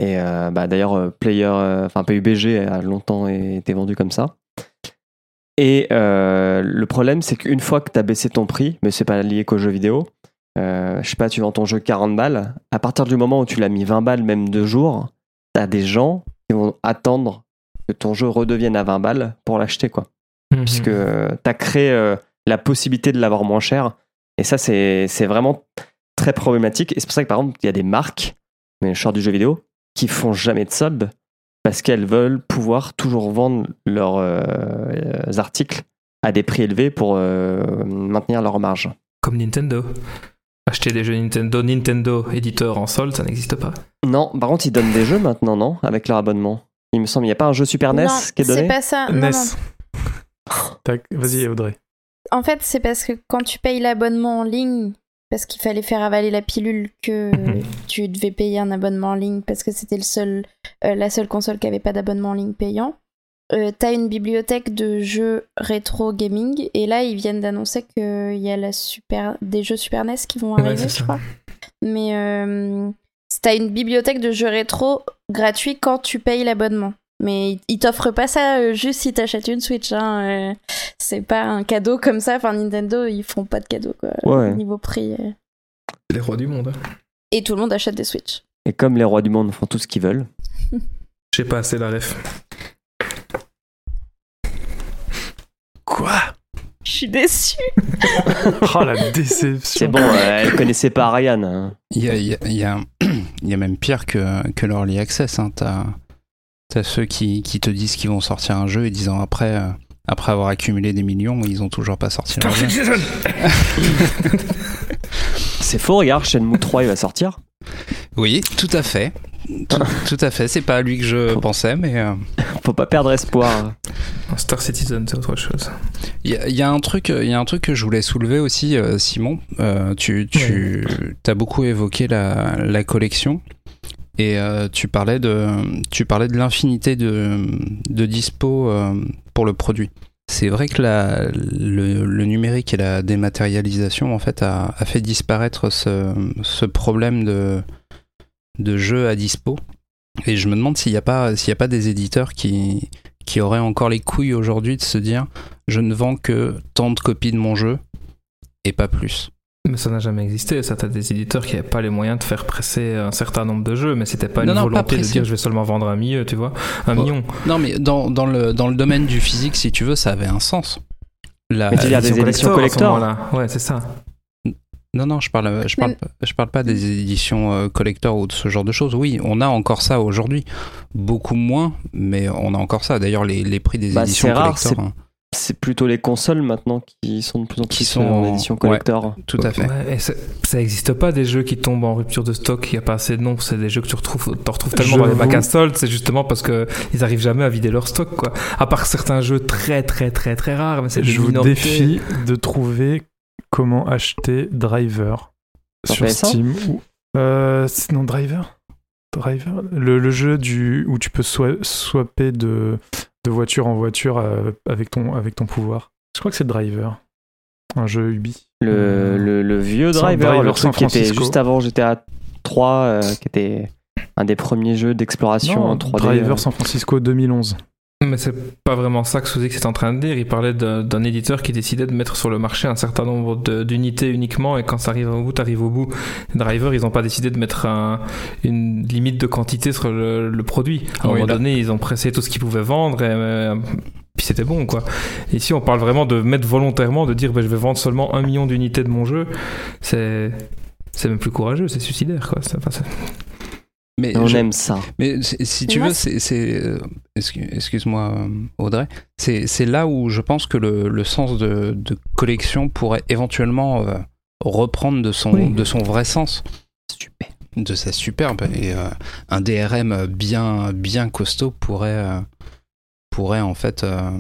Et euh, bah, d'ailleurs, Player, euh, enfin PUBG a longtemps été vendu comme ça. Et euh, le problème, c'est qu'une fois que tu as baissé ton prix, mais c'est pas lié qu'aux jeux vidéo, euh, je sais pas, tu vends ton jeu 40 balles. À partir du moment où tu l'as mis 20 balles, même deux jours, t'as des gens qui vont attendre que ton jeu redevienne à 20 balles pour l'acheter, quoi. Mhm. Puisque t'as créé euh, la possibilité de l'avoir moins cher. Et ça, c'est vraiment très problématique. Et c'est pour ça que, par exemple, il y a des marques, mais je sors du jeu vidéo, qui font jamais de soldes parce qu'elles veulent pouvoir toujours vendre leurs euh, articles à des prix élevés pour euh, maintenir leur marge. Comme Nintendo. Acheter des jeux Nintendo, Nintendo éditeur en solde, ça n'existe pas. Non, par contre, ils donnent des jeux maintenant, non? Avec leur abonnement. Il me semble, il n'y a pas un jeu Super NES non, qui est donné? c'est pas ça. Non, NES. Vas-y, Audrey. En fait, c'est parce que quand tu payes l'abonnement en ligne, parce qu'il fallait faire avaler la pilule, que Mhm. tu devais payer un abonnement en ligne parce que c'était le seul, euh, la seule console qui avait pas d'abonnement en ligne payant. Euh, T'as une bibliothèque de jeux rétro gaming et là ils viennent d'annoncer qu'il y a la super, des jeux Super NES qui vont arriver, je crois. Mais euh, t'as une bibliothèque de jeux rétro gratuit quand tu payes l'abonnement. Mais ils t'offrent pas ça euh, juste si t'achètes une Switch. Hein, euh, c'est pas un cadeau comme ça. Enfin, Nintendo, ils font pas de cadeau quoi, Ouais. niveau prix. euh. Les rois du monde. hein. Et tout le monde achète des Switch. Et comme les rois du monde font tout ce qu'ils veulent, Je sais pas, c'est la ref. Quoi? Je suis déçue. Oh la déception. c'est bon, euh, elle connaissait pas Ariane. hein. Il y a, il y a- il y a- il y a même pire que, que l'Early Access. Hein. T'as as ceux qui, qui te disent qu'ils vont sortir un jeu et dix ans après, euh, après avoir accumulé des millions, ils ont toujours pas sorti leur jeu. C'est faux, regarde, Shenmue 3 il va sortir. Oui, tout à fait. Tout, tout à fait. C'est pas à lui que je pensais, mais euh, Faut pas perdre espoir. Star Citizen, c'est autre chose. il y, a- il y a un truc, il y a un truc que je voulais soulever aussi, euh, Simon. Euh, tu tu as beaucoup évoqué la, la collection et euh, tu parlais de tu parlais de l'infinité de de dispo euh, pour le produit. C'est vrai que la, le, le numérique et la dématérialisation en fait a, fait disparaître ce, ce problème de de jeux à dispo. Et je me demande s'il n'y a pas s'il a pas des éditeurs qui qui auraient encore les couilles aujourd'hui de se dire je ne vends que tant de copies de mon jeu et pas plus. Mais ça n'a jamais existé. Ça, t'as des éditeurs qui n'avaient pas les moyens de faire presser un certain nombre de jeux, mais c'était pas Non, une non, pas volonté de dire je vais seulement vendre un million, tu vois, un Oh. million. Non mais dans, dans, le, dans le domaine du physique, si tu veux, ça avait un sens. La- Mais tu veux dire des éditions collector moment-là. Ouais, c'est ça. Non, non, je parle, je parle, je parle pas des éditions euh, collector ou de ce genre de choses. Oui, on a encore ça aujourd'hui. Beaucoup moins, mais on a encore ça. D'ailleurs, les, les prix des Bah, éditions c'est rare, collector, hein, C'est plutôt les consoles maintenant qui sont de plus en Qui plus sont en en- édition collector. tout à fait. Ouais, et c'est- ça n'existe pas des jeux qui tombent en rupture de stock, il n'y a pas assez de nombre, c'est des jeux que tu retrouves, t'en retrouves tellement Je dans les bacs à soldes, c'est justement parce que ils arrivent jamais à vider leur stock, quoi. À part certains jeux très très très très rares, mais c'est des Je vous minorités. défie de trouver comment acheter Driver Sur sur PS1? Steam. Ou... Euh, c'est- non, Driver Driver le, le jeu du, où tu peux swa- swapper de, de voiture en voiture euh, avec, ton, avec ton pouvoir. Je crois que c'est Driver. Un jeu Ubi. Le, le, le vieux driver, Driver le San truc qui était Francisco. juste avant GTA 3, euh, qui était un des premiers jeux d'exploration en 3D. Driver euh. San Francisco 2011. Mais c'est pas vraiment ça que Suzy est en train de dire. Il parlait d'un éditeur qui décidait de mettre sur le marché un certain nombre d'unités uniquement, et quand ça arrive au bout, t'arrives au bout. Les drivers, ils n'ont pas décidé de mettre un- une limite de quantité sur le, le produit. À un Oui, moment là. donné, ils ont pressé tout ce qu'ils pouvaient vendre, et euh, puis c'était bon, quoi. Ici, on parle vraiment de mettre volontairement, de dire ben, je vais vendre seulement un million d'unités de mon jeu. C'est. C'est même plus courageux, c'est suicidaire, quoi. Enfin, Mais, On je- aime ça. mais si tu Moi, veux, c'est, euh, excu- excuse-moi euh, Audrey, c'est, c'est là où je pense que le, le sens de, de collection pourrait éventuellement euh, reprendre de son, Oui. de son vrai sens. Super. de sa superbe et euh, un DRM bien bien costaud pourrait euh, pourrait en fait euh,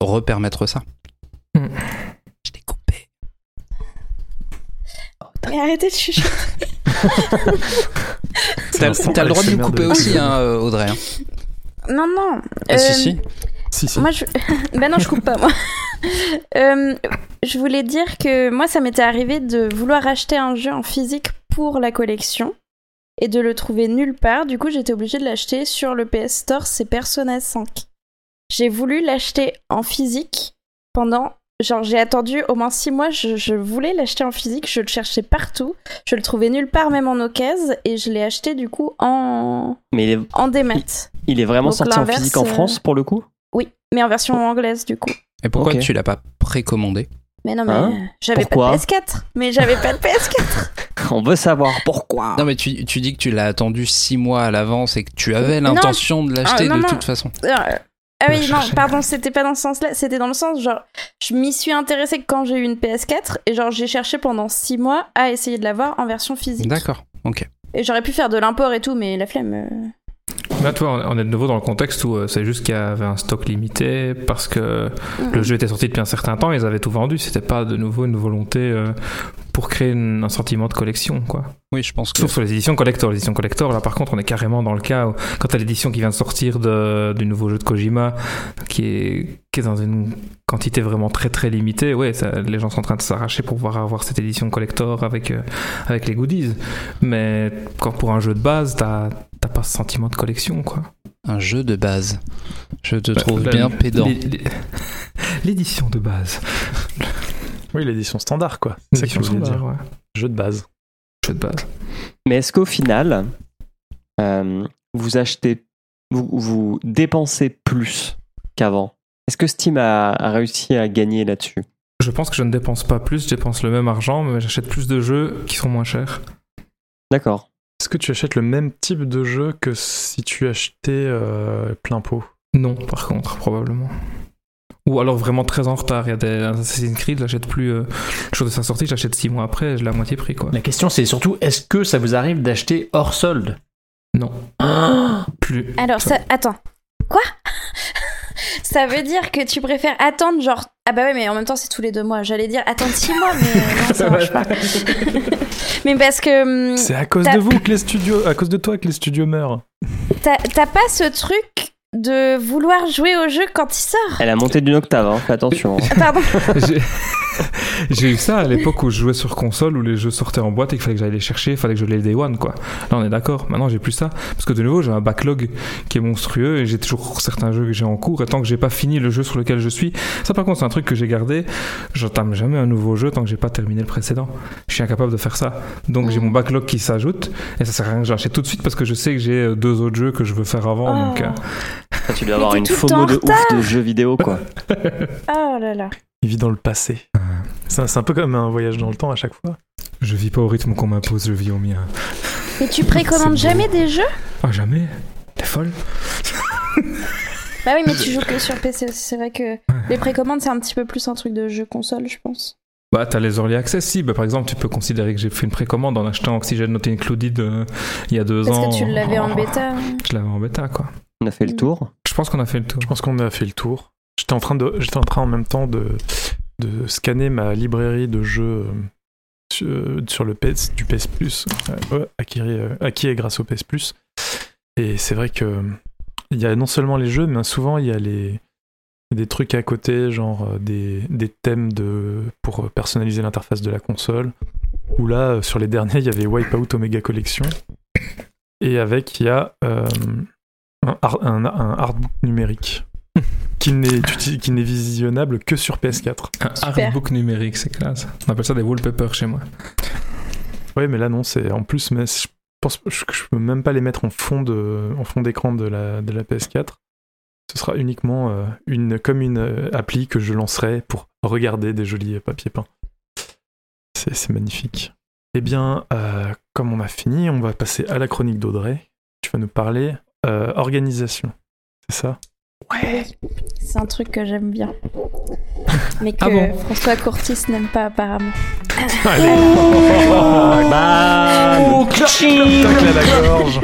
repermettre ça. Mm. Mais arrêtez de chuchoter. T'as, le droit de lui couper de- aussi, hein, euh, Audrey. hein. Non, non. Ah, si si. Si, si. Moi, je... ben non, je coupe pas, moi. Euh, je voulais dire que moi, ça m'était arrivé de vouloir acheter un jeu en physique pour la collection et de le trouver nulle part. Du coup, j'étais obligée de l'acheter sur le PS Store, c'est Persona 5. J'ai voulu l'acheter en physique pendant genre j'ai attendu au moins six mois. Je, je voulais l'acheter en physique, je le cherchais partout, je le trouvais nulle part, même en occasion, et je l'ai acheté du coup en Mais il est, en démat. il est vraiment Donc, sorti en physique en euh, France pour le coup? Oui, mais en version anglaise du coup. Et pourquoi Ok. tu l'as pas précommandé? Mais non, mais Hein? euh, j'avais pas de PS4. Mais j'avais pas de PS4. On veut savoir pourquoi. Non, mais tu, tu dis que tu l'as attendu six mois à l'avance et que tu avais l'intention de l'acheter Ah, de non. toute façon. Ah oui, Je non, pardon, c'était pas dans ce sens-là. C'était dans le sens, genre, je m'y suis intéressée quand j'ai eu une PS4 et genre, j'ai cherché pendant six mois à essayer de l'avoir en version physique. D'accord, ok. Et j'aurais pu faire de l'import et tout, mais la flemme. euh. Là, toi, on on est de nouveau dans le contexte où euh, c'est juste qu'il y avait un stock limité parce que Mm. le jeu était sorti depuis un certain temps, ils avaient tout vendu. C'était pas de nouveau une volonté euh, pour créer une- un sentiment de collection, quoi. Oui, je pense que. Sauf sur les éditions collector. Les éditions collector, là, par contre, on est carrément dans le cas où, quand t'as l'édition qui vient de sortir de, du nouveau jeu de Kojima, qui est, qui est dans une quantité vraiment très très limitée, ouais, ça- les gens sont en train de s'arracher pour pouvoir avoir cette édition collector avec, euh, avec les goodies. Mais quand pour un jeu de base, t'as t'as pas ce sentiment de collection, quoi. Un jeu de base. Je te trouve Bah, bien la- pédant. l'é- l'é- L'édition de base. Oui, l'édition standard, quoi. C'est ça que L'édition voulais dire. ouais. Jeu de base. Jeu de base. Mais est-ce qu'au final, euh, vous achetez, vous, vous dépensez plus qu'avant? Est-ce que Steam a, a réussi à gagner là-dessus? Je pense que je ne dépense pas plus, je dépense le même argent, mais j'achète plus de jeux qui sont moins chers. D'accord. Est-ce que tu achètes le même type de jeu que si tu achetais euh, plein pot? Non, par contre, probablement. Ou alors vraiment très en retard. Il y a des Assassin's Creed, j'achète plus euh, le jour de sa sortie, j'achète 6 mois après, je l'ai à moitié prix, quoi. La question, c'est surtout est-ce que ça vous arrive d'acheter hors solde? Non. Plus. Alors, ça. Attends. Quoi? Ça veut dire que tu préfères attendre, genre. Ah bah ouais, mais en même temps, c'est tous les deux mois. J'allais dire attendre six mois, mais non, ça marche pas. mais parce que. hum, C'est à cause de vous que les studios, à cause de toi que les studios meurent. T'as t'as pas ce truc de vouloir jouer au jeu quand il sort Elle a monté d'une octave, hein, fais attention. hein. Ah, Pardon. J'ai- eu ça à l'époque où je jouais sur console, où les jeux sortaient en boîte et qu'il fallait que j'aille les chercher, il fallait que je les day one, quoi. Là, on est d'accord. Maintenant, j'ai plus ça. Parce que de nouveau, j'ai un backlog qui est monstrueux et j'ai toujours certains jeux que j'ai en cours. Et tant que j'ai pas fini le jeu sur lequel je suis, ça, par contre, c'est un truc que j'ai gardé. J'entame jamais un nouveau jeu tant que j'ai pas terminé le précédent. Je suis incapable de faire ça. Donc, j'ai mon backlog qui s'ajoute et ça sert à rien que j'achète tout de suite parce que je sais que j'ai euh, deux autres jeux que je veux faire avant. Oh. Donc, euh, tu dois avoir une FOMO de ouf de jeux vidéo, quoi. Oh là là. Il vit dans le passé. C'est c'est un peu comme un voyage dans le temps à chaque fois. je vis pas au rythme qu'on m'impose, je vis au mien. Et tu précommandes jamais des jeux? Ah, jamais T'es folle Bah oui, mais tu joues que sur PC aussi. C'est vrai que les précommandes, c'est un petit peu plus un truc de jeu console, je pense. Bah, t'as les early access, si. Bah, par exemple, tu peux considérer que j'ai fait une précommande en achetant Oxygen Not Included euh, il y a deux Parce ans. que tu l'avais en bêta. Je l'avais en bêta, quoi. On a fait le tour. Je pense qu'on a fait le tour. Je pense qu'on a fait le tour. J'étais en train de, j'étais en train en même temps de, de scanner ma librairie de jeux euh, sur, sur le PS, du PS Plus, euh, acquis, euh, acquis grâce au PS Plus. Et c'est vrai que il y a non seulement les jeux, mais souvent il y a les des trucs à côté, genre euh, des, des thèmes de pour euh, personnaliser l'interface de la console. Ou là, euh, sur les derniers, il y avait Wipeout Omega Collection. Et avec, il y a euh, un, un, un artbook numérique qui n'est uti- qui n'est visionnable que sur PS4. Un Super. artbook numérique, c'est classe. On appelle ça des wallpapers chez moi. Oui, mais là non, c'est en plus, mais je pense que je, peux même pas les mettre en fond de, en fond d'écran de la, de la PS4. Ce sera uniquement euh, une, comme une euh, appli que je lancerai pour regarder des jolis papiers peints. C'est c'est magnifique. Eh bien, euh, comme on a fini, on va passer à la chronique d'Audrey. Tu vas nous parler euh, organisation. C'est ça? Oui. C'est un truc que j'aime bien. Mais que Ah bon François Courtis n'aime pas apparemment. À la gorge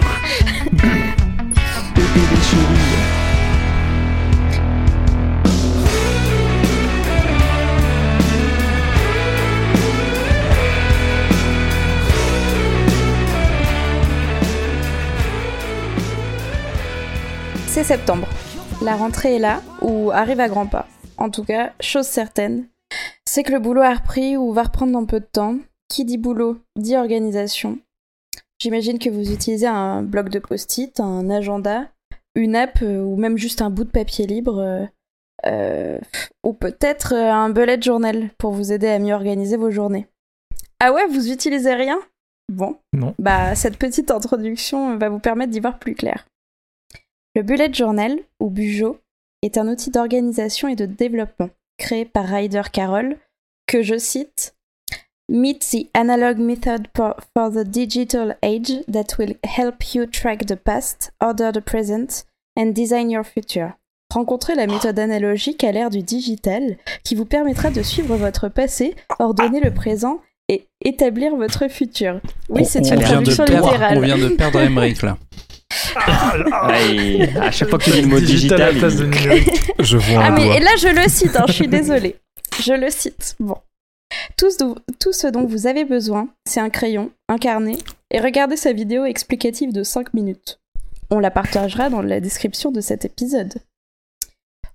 C'est septembre. La rentrée est là, ou arrive à grands pas. En tout cas, chose certaine, c'est que le boulot a repris ou va reprendre dans peu de temps. Qui dit boulot dit organisation. J'imagine que vous utilisez un bloc de post-it, un agenda, une app euh, ou même juste un bout de papier libre euh, Euh, ou peut-être un bullet journal pour vous aider à mieux organiser vos journées. Ah ouais, vous utilisez rien? Bon, Non. bah cette petite introduction va vous permettre d'y voir plus clair. Le bullet journal, ou Bujo, est un outil d'organisation et de développement créé par Ryder Carroll, que je cite Meet the analog method for, for the digital age that will help you track the past, order the present, and design your future. Rencontrez la méthode analogique à l'ère du digital qui vous permettra de suivre votre passé, ordonner le présent et établir votre futur. Oui, c'est une traduction littérale. On vient de perdre Emmerich là. Ah, et à chaque fois que tu dis le mot Digital digital, il- numérique. Je vois Ah un mais doigt. et là je le cite, hein, je suis désolée. Je le cite. Bon. Tout ce, dont- tout ce dont vous avez besoin, c'est un crayon, un carnet, et regardez sa vidéo explicative de 5 minutes. On la partagera dans la description de cet épisode.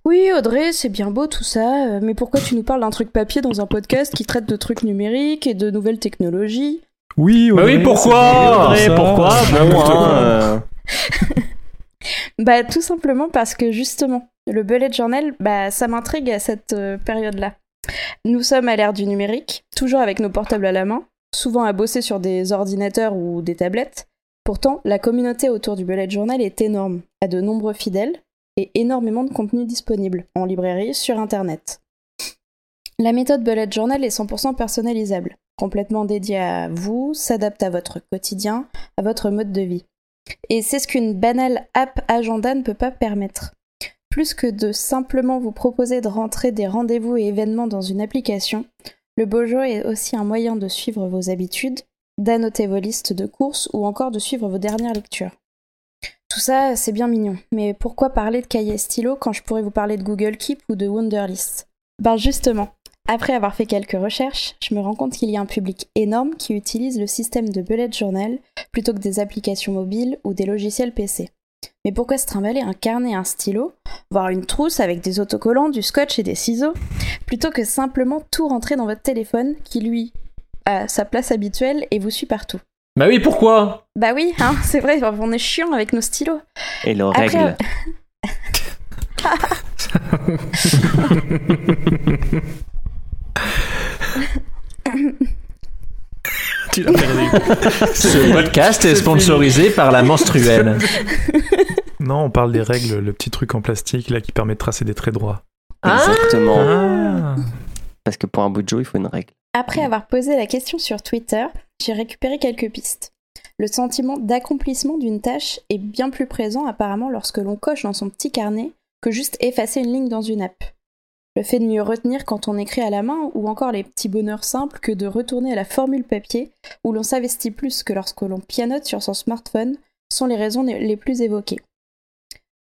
Oui, Audrey, c'est bien beau tout ça, euh, mais pourquoi tu nous parles d'un truc papier dans un podcast qui traite de trucs numériques et de nouvelles technologies? Oui, Bah oui, Audrey, pourquoi? c'est Audrey, ça. pourquoi? Bon, hein, euh, Bah tout simplement parce que justement, le bullet journal, bah ça m'intrigue à cette euh, période-là. Nous sommes à l'ère du numérique, toujours avec nos portables à la main, souvent à bosser sur des ordinateurs ou des tablettes. Pourtant, la communauté autour du bullet journal est énorme, a de nombreux fidèles et énormément de contenu disponible en librairie, sur internet. La méthode bullet journal est 100% personnalisable, complètement dédiée à vous, s'adapte à votre quotidien, à votre mode de vie. Et c'est ce qu'une banale app agenda ne peut pas permettre. Plus que de simplement vous proposer de rentrer des rendez-vous et événements dans une application, le Bojo est aussi un moyen de suivre vos habitudes, d'annoter vos listes de courses ou encore de suivre vos dernières lectures. Tout ça, c'est bien mignon, mais pourquoi parler de cahier stylo quand je pourrais vous parler de Google Keep ou de Wunderlist? Ben justement, après avoir fait quelques recherches, je me rends compte qu'il y a un public énorme qui utilise le système de bullet journal plutôt que des applications mobiles ou des logiciels PC. Mais pourquoi se trimballer un carnet et un stylo, voire une trousse avec des autocollants, du scotch et des ciseaux, plutôt que simplement tout rentrer dans votre téléphone qui, lui, a sa place habituelle et vous suit partout? Bah oui, pourquoi? Bah oui, hein, c'est vrai, on est chiant avec nos stylos. et le Après, règle. Tu l'as perdu. Ce podcast est sponsorisé par la menstruelle. Non, on parle des règles, le petit truc en plastique là qui permet de tracer des traits droits. Exactement. Ah. Parce que pour un bout de Joe, il faut une règle. Après avoir posé la question sur Twitter, j'ai récupéré quelques pistes. Le sentiment d'accomplissement d'une tâche est bien plus présent apparemment lorsque l'on coche dans son petit carnet que juste effacer une ligne dans une app. Le fait de mieux retenir quand on écrit à la main ou encore les petits bonheurs simples que de retourner à la formule papier où l'on s'investit plus que lorsque l'on pianote sur son smartphone sont les raisons les plus évoquées.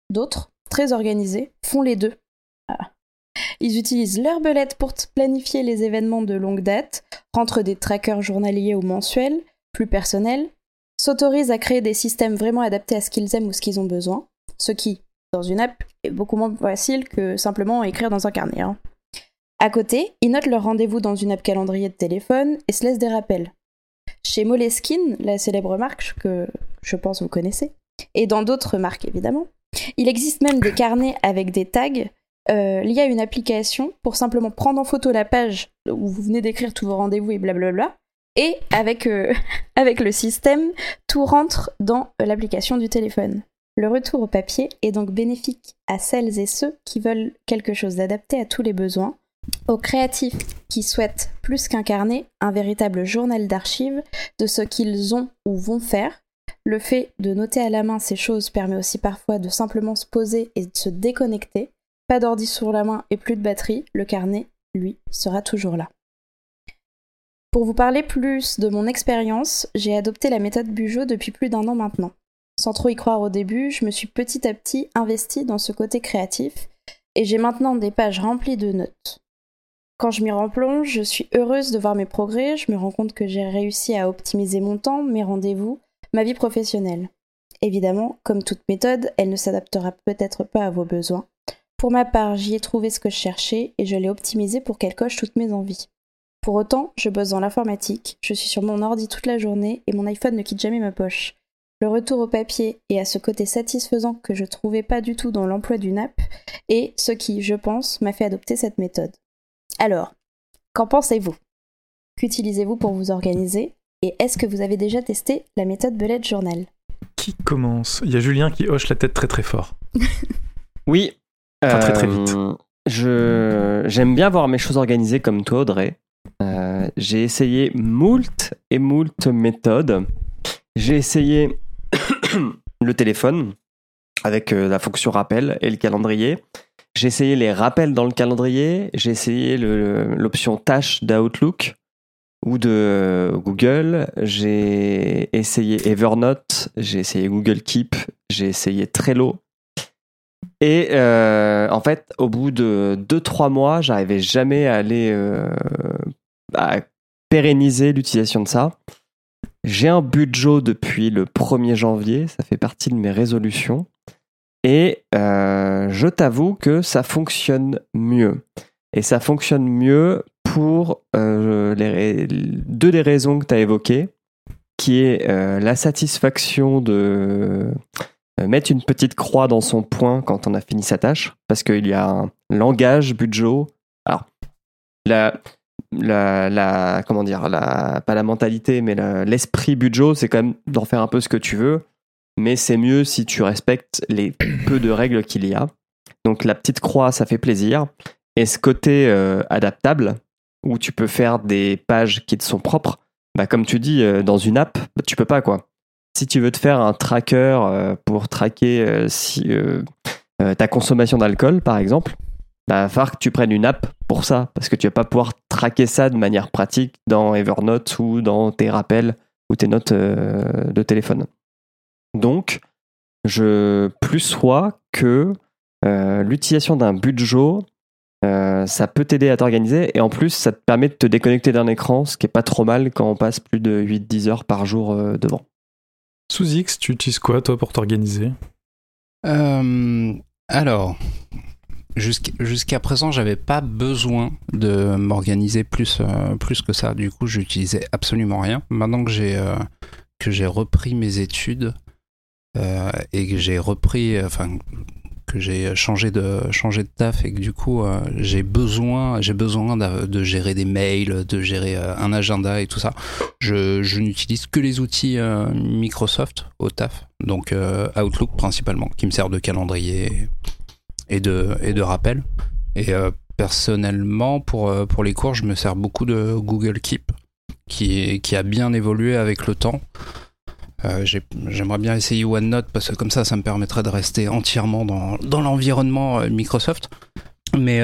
D'autres, très organisés, font les deux. Ah. Ils utilisent leur belette pour planifier les événements de longue date, rentrent des trackers journaliers ou mensuels, plus personnels, s'autorisent à créer des systèmes vraiment adaptés à ce qu'ils aiment ou ce qu'ils ont besoin, ce qui, dans une app, est beaucoup moins facile que simplement écrire dans un carnet. hein. À côté, ils notent leur rendez-vous dans une app calendrier de téléphone et se laissent des rappels. Chez Moleskine, la célèbre marque que je pense vous connaissez, et dans d'autres marques évidemment, il existe même des carnets avec des tags euh, liés à une application pour simplement prendre en photo la page où vous venez d'écrire tous vos rendez-vous et blablabla. Et avec, euh, avec le système, tout rentre dans euh, l'application du téléphone. Le retour au papier est donc bénéfique à celles et ceux qui veulent quelque chose d'adapté à tous les besoins, aux créatifs qui souhaitent plus qu'un carnet, un véritable journal d'archives de ce qu'ils ont ou vont faire. Le fait de noter à la main ces choses permet aussi parfois de simplement se poser et de se déconnecter. Pas d'ordi sur la main et plus de batterie, le carnet, lui, sera toujours là. Pour vous parler plus de mon expérience, j'ai adopté la méthode Bujo depuis plus d'un an maintenant. Sans trop y croire au début, je me suis petit à petit investie dans ce côté créatif et j'ai maintenant des pages remplies de notes. Quand je m'y replonge, je suis heureuse de voir mes progrès, je me rends compte que j'ai réussi à optimiser mon temps, mes rendez-vous, ma vie professionnelle. Évidemment, comme toute méthode, elle ne s'adaptera peut-être pas à vos besoins. Pour ma part, j'y ai trouvé ce que je cherchais et je l'ai optimisé pour qu'elle coche toutes mes envies. Pour autant, je bosse dans l'informatique, je suis sur mon ordi toute la journée et mon iPhone ne quitte jamais ma poche. Le retour au papier et à ce côté satisfaisant que je trouvais pas du tout dans l'emploi d'une app, et ce qui, je pense, m'a fait adopter cette méthode. Alors, qu'en pensez-vous? Qu'utilisez-vous pour vous organiser? Et est-ce que vous avez déjà testé la méthode Bullet Journal? Qui commence? Il y a Julien qui hoche la tête très très fort. Oui. Enfin, très, très vite. Euh, Je j'aime bien voir mes choses organisées comme toi, Audrey. Euh, j'ai essayé moult et moult méthodes. J'ai essayé le téléphone avec euh, la fonction rappel et le calendrier. J'ai essayé les rappels dans le calendrier. J'ai essayé l'option tâches d'Outlook ou de Google. J'ai essayé Evernote. J'ai essayé Google Keep. J'ai essayé Trello. Et euh, en fait, au bout de 2-3 mois, j'arrivais jamais à aller euh, pérenniser l'utilisation de ça. J'ai un budget depuis le 1er janvier, ça fait partie de mes résolutions. Et euh, je t'avoue que ça fonctionne mieux. Et ça fonctionne mieux pour euh, deux des raisons que tu as évoquées, qui est euh, la satisfaction de mettre une petite croix dans son point quand on a fini sa tâche, parce qu'il y a un langage budget. Alors, la, la, la comment dire, la, pas la mentalité, mais l'esprit budget, c'est quand même d'en faire un peu ce que tu veux, mais c'est mieux si tu respectes les peu de règles qu'il y a. Donc la petite croix, ça fait plaisir. Et ce côté euh, adaptable, où tu peux faire des pages qui te sont propres, bah, comme tu dis, euh, dans une app, bah, tu peux pas quoi si tu veux te faire un tracker euh, pour traquer si, ta consommation d'alcool, par exemple, bah, va falloir que tu prennes une app pour ça, parce que tu vas pas pouvoir traquer ça de manière pratique dans Evernote ou dans tes rappels ou tes notes euh, de téléphone. Donc, je plus sois que euh, l'utilisation d'un budget, euh, ça peut t'aider à t'organiser et en plus, ça te permet de te déconnecter d'un écran, ce qui est pas trop mal quand on passe plus de 8-10 heures par jour euh, devant. Sous X, tu utilises quoi toi pour t'organiser? Euh, alors, jusqu'à présent, j'avais pas besoin de m'organiser plus, euh, plus que ça. Du coup, j'utilisais absolument rien. Maintenant que j'ai euh, repris mes études euh, et que j'ai repris, enfin que j'ai changé de changé de taf et que du coup j'ai besoin besoin de, gérer des mails, de gérer un agenda et tout ça. Je, n'utilise que les outils Microsoft au taf, donc Outlook principalement, qui me sert de calendrier de, et de rappel. Et euh, personnellement, pour, euh, pour les cours, je me sers beaucoup de Google Keep, qui, qui a bien évolué avec le temps. Euh, j'ai- J'aimerais bien essayer OneNote parce que comme ça, ça me permettrait de rester entièrement dans, dans l'environnement Microsoft. Mais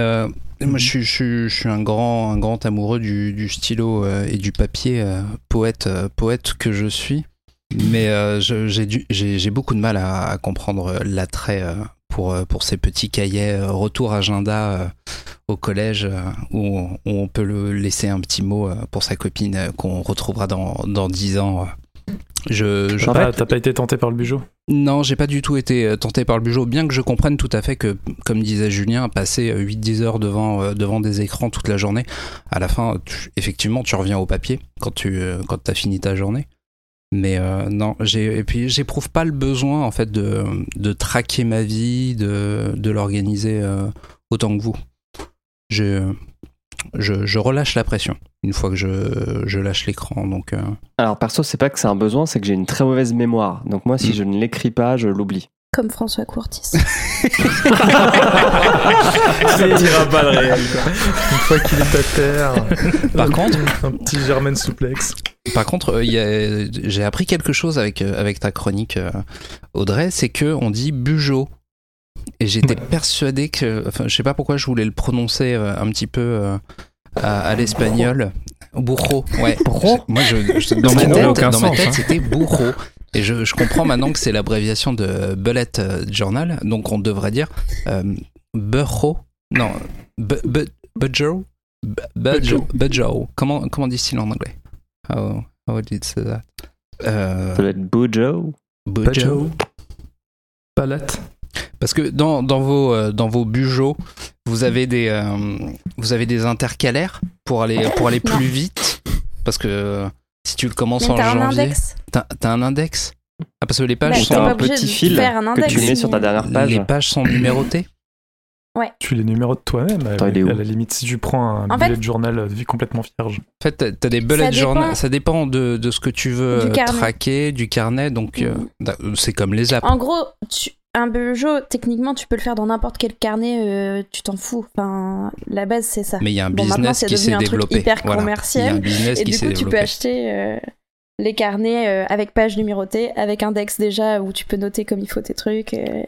moi, je je, je suis un grand, un grand amoureux du, stylo et du papier, poète, poète que je suis. Mais euh, j'ai beaucoup de mal à, à comprendre l'attrait pour, euh, pour ces petits cahiers euh, retour agenda euh, au collège où, on- où on peut le laisser un petit mot pour sa copine qu'on retrouvera dans, dans 10 ans. Je, je- T'as pas été tenté par le budget non, j'ai pas du tout été tenté par le bugeot, bien que je comprenne tout à fait que, comme disait Julien, passer euh, 8-10 heures devant, devant des écrans toute la journée, à la fin, tu- effectivement, tu reviens au papier quand tu quand as fini ta journée. Mais euh, non, j'ai et puis j'éprouve pas le besoin en fait de, de traquer ma vie, de, de l'organiser euh, autant que vous. Je, je, je relâche la pression une fois que je, je lâche l'écran. Donc, euh, Alors perso, c'est pas que c'est un besoin, c'est que j'ai une très mauvaise mémoire. Donc moi, si Mm. je ne l'écris pas, je l'oublie. Comme François Courtis. Ça tira pas le réel. Une fois qu'il est à terre. Par contre- un petit German souplex. Par contre, euh, j'ai appris quelque chose avec, euh, avec ta chronique, euh, Audrey, c'est que on dit bugeot. Et j'étais persuadé que, enfin, je sais pas pourquoi je voulais le prononcer euh, un petit peu euh, à, à l'espagnol. Burro, ouais. Burro Moi, je, je- dans ma tête, aucun dans ma tête, hein. c'était burro. Et je, je comprends maintenant que c'est l'abréviation de Bullet euh, Journal, donc on devrait dire euh, burro. Non, bu- bu- budjo, Bu- budjo. Comment comment dit-il en anglais? How how would you say that? Euh, Ça doit être Bojo. budjo. Palette. Parce que dans, dans vos euh, dans vos vous avez des euh, vous avez des intercalaires pour aller pour aller plus vite. Parce que euh, si tu le commences Mais en t'as un janvier, index t'as un index. Ah, parce que les pages Bah, sont un petit de fil un que tu mets sur ta dernière page. les pages sont numérotées. Tu les numérotes toi-même. À, la limite, si tu prends un En bullet fait- journal euh, complètement vierge. En fait, t'as- t'as des bullet journal. Ça dépend de, de ce que tu veux Du euh, traquer, du carnet. Donc, euh, Mhm. da- c'est comme les apps. En gros, tu- un Peugeot, techniquement, tu peux le faire dans n'importe quel carnet, euh, tu t'en fous. Enfin, la base, c'est ça. Mais il y a un Bon, maintenant, business c'est qui devenu s'est un truc développé. hyper Voilà. commercial. Il y a un business Et qui du coup, tu peux développé. acheter euh, les carnets euh, avec pages numérotées, avec index déjà, où tu peux noter comme il faut tes trucs. euh.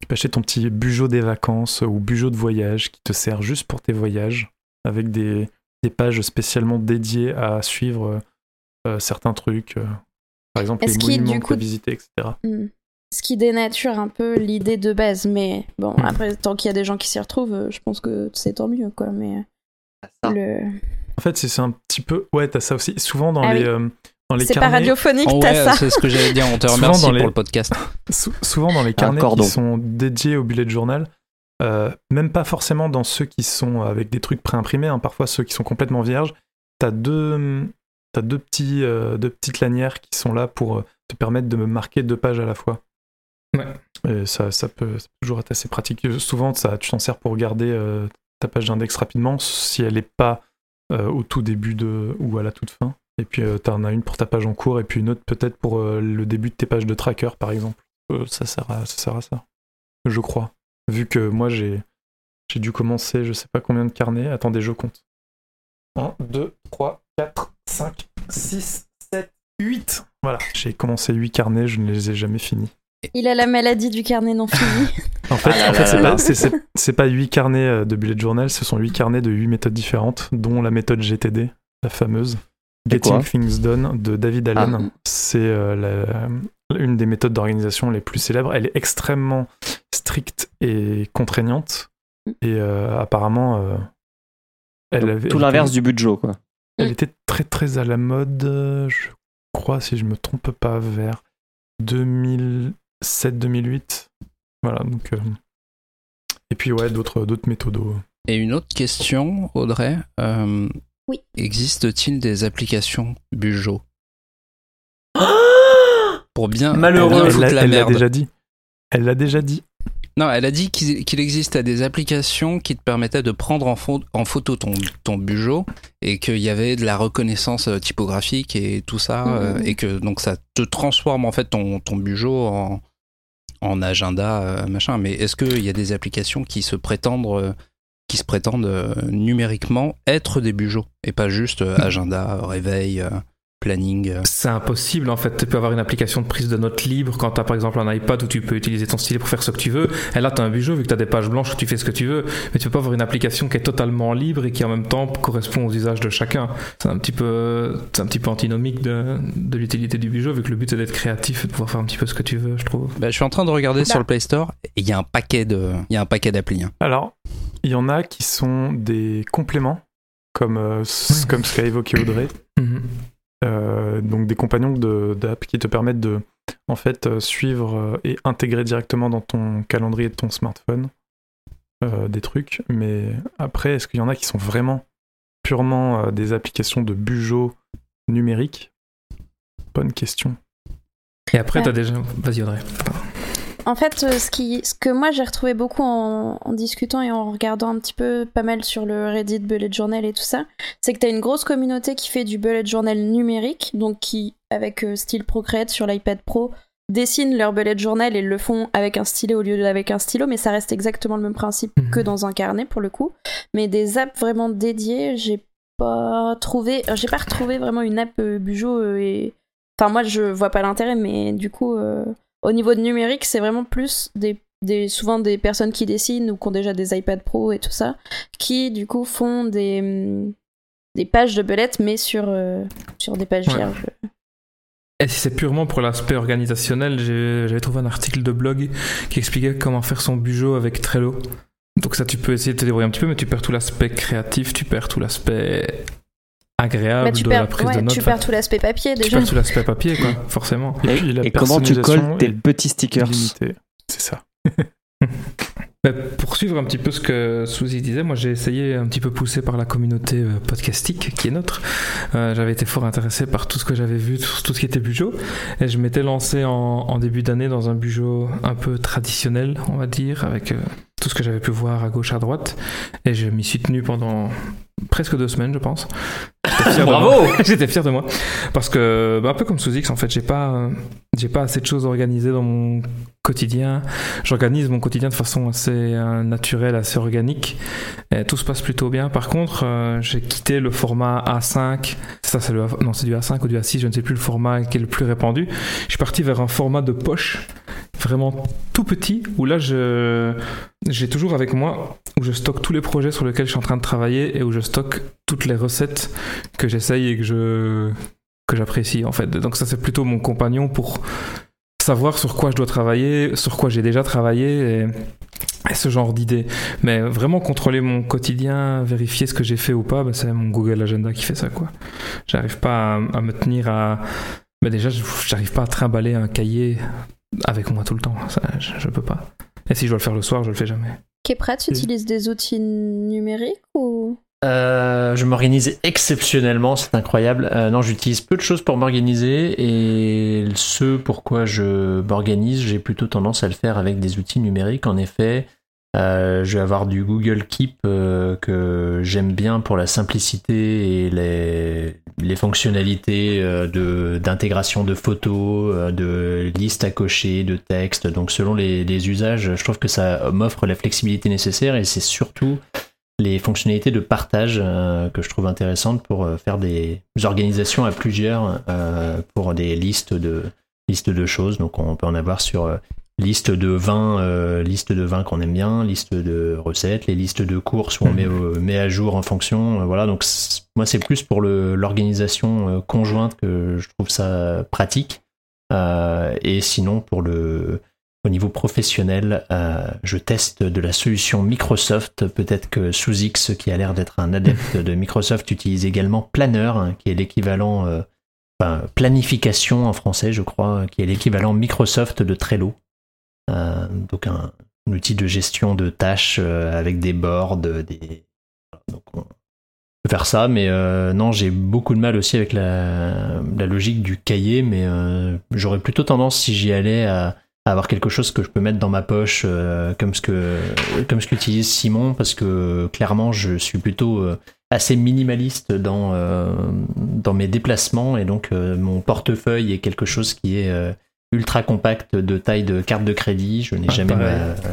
Tu peux acheter ton petit bugeot des vacances ou bugeot de voyage qui te sert juste pour tes voyages, avec des, des pages spécialement dédiées à suivre euh, certains trucs. euh, par exemple, les monuments que tu visiter, etc. Ce qui dénature un peu l'idée de base. Mais bon, Hmm. après, tant qu'il y a des gens qui s'y retrouvent, euh, je pense que c'est tant mieux, quoi. Mais Ça. euh, le... En fait, c'est un petit peu. Ouais, t'as ça aussi. Souvent dans Ah les, oui. euh, dans les c'est pas radiophonique, Oh t'as ouais, ça. c'est ce que j'allais dire. On te Souvent remercie dans les- pour le podcast. Sou- souvent dans les carnets qui sont dédiés au bullet journal, euh, même pas forcément dans ceux qui sont avec des trucs préimprimés, hein, parfois ceux qui sont complètement vierges, t'as deux, t'as deux, petits, euh, deux petites lanières qui sont là pour te permettre de me marquer deux pages à la fois. Et ça, peut, toujours être assez pratique. Euh, Souvent, tu t'en sers pour regarder euh, ta page d'index rapidement si elle n'est pas euh, au tout début ou à la toute fin. Et puis, tu t'en as une pour ta page en cours et puis une autre peut-être pour euh, le début de tes pages de tracker, par exemple. Euh, ça, sert à, ça à ça. Je crois. Vu que moi, j'ai, j'ai dû commencer, je sais pas combien de carnets. Attendez, je compte. 1, 2, 3, 4, 5, 6, 7, 8. Voilà, j'ai commencé 8 carnets, je ne les ai jamais finis. Il a la maladie du carnet non fini. En fait, Ah en fait, c'est pas, pas 8 carnets euh, de bullet journal, ce sont 8 carnets de 8 méthodes différentes, dont la méthode GTD, la fameuse. Getting Things Done de David Allen. Ah. C'est euh, une des méthodes d'organisation les plus célèbres. Elle est extrêmement stricte et contraignante. Et euh, apparemment, euh, elle Donc, avait- Tout l'inverse du budget, quoi. Elle était très très à la mode, je crois, si je me trompe pas, vers 2007-2008. Voilà, donc. euh, Et puis, ouais, d'autres d'autres méthodos. Et une autre question, Audrey. euh, Oui. Existe-t-il des applications Bujo? Pour bien, Malheureux. pour bien Elle l'a déjà dit. Elle l'a déjà dit. Non, elle a dit qu'il existait des applications qui te permettaient de prendre en, en photo ton, ton bugeot et qu'il y avait de la reconnaissance euh, typographique et tout ça euh, et que donc ça te transforme en fait ton, ton bugeot en, en agenda euh, machin. Mais est-ce qu'il y a des applications qui se prétendent qui se prétendent numériquement être des bugeots et pas juste euh, agenda, réveil, planning euh. C'est impossible en fait. Tu peux avoir une application de prise de notes libre quand tu as par exemple un iPad où tu peux utiliser ton stylet pour faire ce que tu veux. Et là, tu as un bijou vu que tu as des pages blanches où tu fais ce que tu veux. Mais tu peux pas avoir une application qui est totalement libre et qui en même temps correspond aux usages de chacun. C'est un petit peu, c'est un petit peu antinomique de, de l'utilité du bijou vu que le but c'est d'être créatif et de pouvoir faire un petit peu ce que tu veux, je trouve. Bah, je suis en train de regarder Bah. sur le Play Store et il y a un paquet de il y a un paquet d'applis. hein. Alors, il y en a qui sont des compléments, comme, euh, comme ce qu'a évoqué Audrey. Mhm. Euh, donc des compagnons de- d'app qui te permettent de en fait euh, suivre euh, et intégrer directement dans ton calendrier de ton smartphone euh, des trucs. Mais après, est-ce qu'il y en a qui sont vraiment purement euh, des applications de bugeot numérique Bonne question. Et après, Ouais. tu as déjà. Vas-y, Audrey. En fait, euh, ce, qui, ce que moi j'ai retrouvé beaucoup en, en discutant et en regardant un petit peu pas mal sur le Reddit Bullet Journal et tout ça, c'est que t'as une grosse communauté qui fait du Bullet Journal numérique, donc qui, avec euh, style Procreate sur l'iPad Pro, dessinent leur Bullet Journal et le font avec un stylet au lieu d'avec un stylo, mais ça reste exactement le même principe Mhm. que dans un carnet pour le coup. Mais des apps vraiment dédiées, j'ai pas trouvé, j'ai pas retrouvé vraiment une app euh, Bujo euh, et. Enfin, moi je vois pas l'intérêt, mais du coup. euh, au niveau de numérique, c'est vraiment plus des, des, souvent des personnes qui dessinent ou qui ont déjà des iPad Pro et tout ça, qui du coup font des, hum, des pages de belettes, mais sur, euh, sur des pages Ouais. vierges. Et si c'est purement pour l'aspect organisationnel, j'avais trouvé un article de blog qui expliquait comment faire son bugeot avec Trello. Donc ça, tu peux essayer de te débrouiller un petit peu, mais tu perds tout l'aspect créatif, tu perds tout l'aspect agréable Bah, tu de perds, la prise ouais, de notes. tu perds tout l'aspect papier tu déjà. perds tout l'aspect papier, quoi, forcément. Et, puis la Et comment tu colles tes petits stickers. C'est ça. Mais pour suivre un petit peu ce que Suzy disait, moi j'ai essayé un petit peu poussé par la communauté euh, podcastique qui est notre. Euh, j'avais été fort intéressé par tout ce que j'avais vu, tout, tout ce qui était bujo. Et je m'étais lancé en, en début d'année dans un bujo un peu traditionnel, on va dire, avec euh, tout ce que j'avais pu voir à gauche, à droite. Et je m'y suis tenu pendant presque deux semaines, je pense. J'étais fier de Bravo moi. J'étais fier de moi. Parce que, bah, un peu comme Sous X, en fait, j'ai pas, euh, j'ai pas assez de choses organisées dans mon quotidien. J'organise mon quotidien de façon assez euh, naturelle, assez organique. Et tout se passe plutôt bien. Par contre, euh, j'ai quitté le format A5. Ça, c'est le, non, c'est du A5 ou du A6, je ne sais plus le format qui est le plus répandu. Je suis parti vers un format de poche, vraiment tout petit, où là, je, j'ai toujours avec moi, où je stocke tous les projets sur lesquels je suis en train de travailler et où je stocke toutes les recettes que j'essaye et que je, que j'apprécie, en fait. Donc ça, c'est plutôt mon compagnon pour savoir sur quoi je dois travailler, sur quoi j'ai déjà travaillé et, ce genre d'idées. Mais vraiment contrôler mon quotidien, vérifier ce que j'ai fait ou pas, bah, c'est mon Google Agenda qui fait ça, quoi. J'arrive pas à, me tenir à. Mais déjà, j'arrive pas à trimballer un cahier avec moi tout le temps. Je, je peux pas. Et si je dois le faire le soir, je le fais jamais. Kepra, tu utilises des outils numériques ou? Euh, je m'organise exceptionnellement, c'est incroyable. Euh, non, j'utilise peu de choses pour m'organiser et ce pourquoi je m'organise, j'ai plutôt tendance à le faire avec des outils numériques. En effet, euh, je vais avoir du Google Keep euh, que j'aime bien pour la simplicité et les, fonctionnalités euh, d'intégration de photos, de listes à cocher, de textes. Donc selon les, les usages, je trouve que ça m'offre la flexibilité nécessaire et c'est surtout les fonctionnalités de partage que je trouve intéressantes pour faire des organisations à plusieurs pour des listes de listes de choses. Donc on peut en avoir sur liste de vins, euh, liste de vins qu'on aime bien, liste de recettes, les listes de courses où on met, au- met à jour en fonction. euh, voilà, donc moi c'est plus pour l'organisation euh, conjointe que je trouve ça pratique. Euh, et sinon pour le au niveau professionnel, euh, je teste de la solution Microsoft. Peut-être que Sous-X, qui a l'air d'être un adepte de Microsoft, utilise également Planner, hein, qui est l'équivalent, euh, enfin, planification en français, je crois, qui est l'équivalent Microsoft de Trello. Euh, donc un, outil de gestion de tâches euh, avec des boards, euh, des... Donc on peut faire ça, mais non, j'ai beaucoup de mal aussi avec la, logique du cahier, mais j'aurais plutôt tendance, si j'y allais, à avoir quelque chose que je peux mettre dans ma poche comme ce que comme ce qu'utilise Simon parce que clairement je suis plutôt assez minimaliste dans dans mes déplacements et donc mon portefeuille est quelque chose qui est ultra compact de taille de carte de crédit je n'ai Ah, jamais pareil. ma,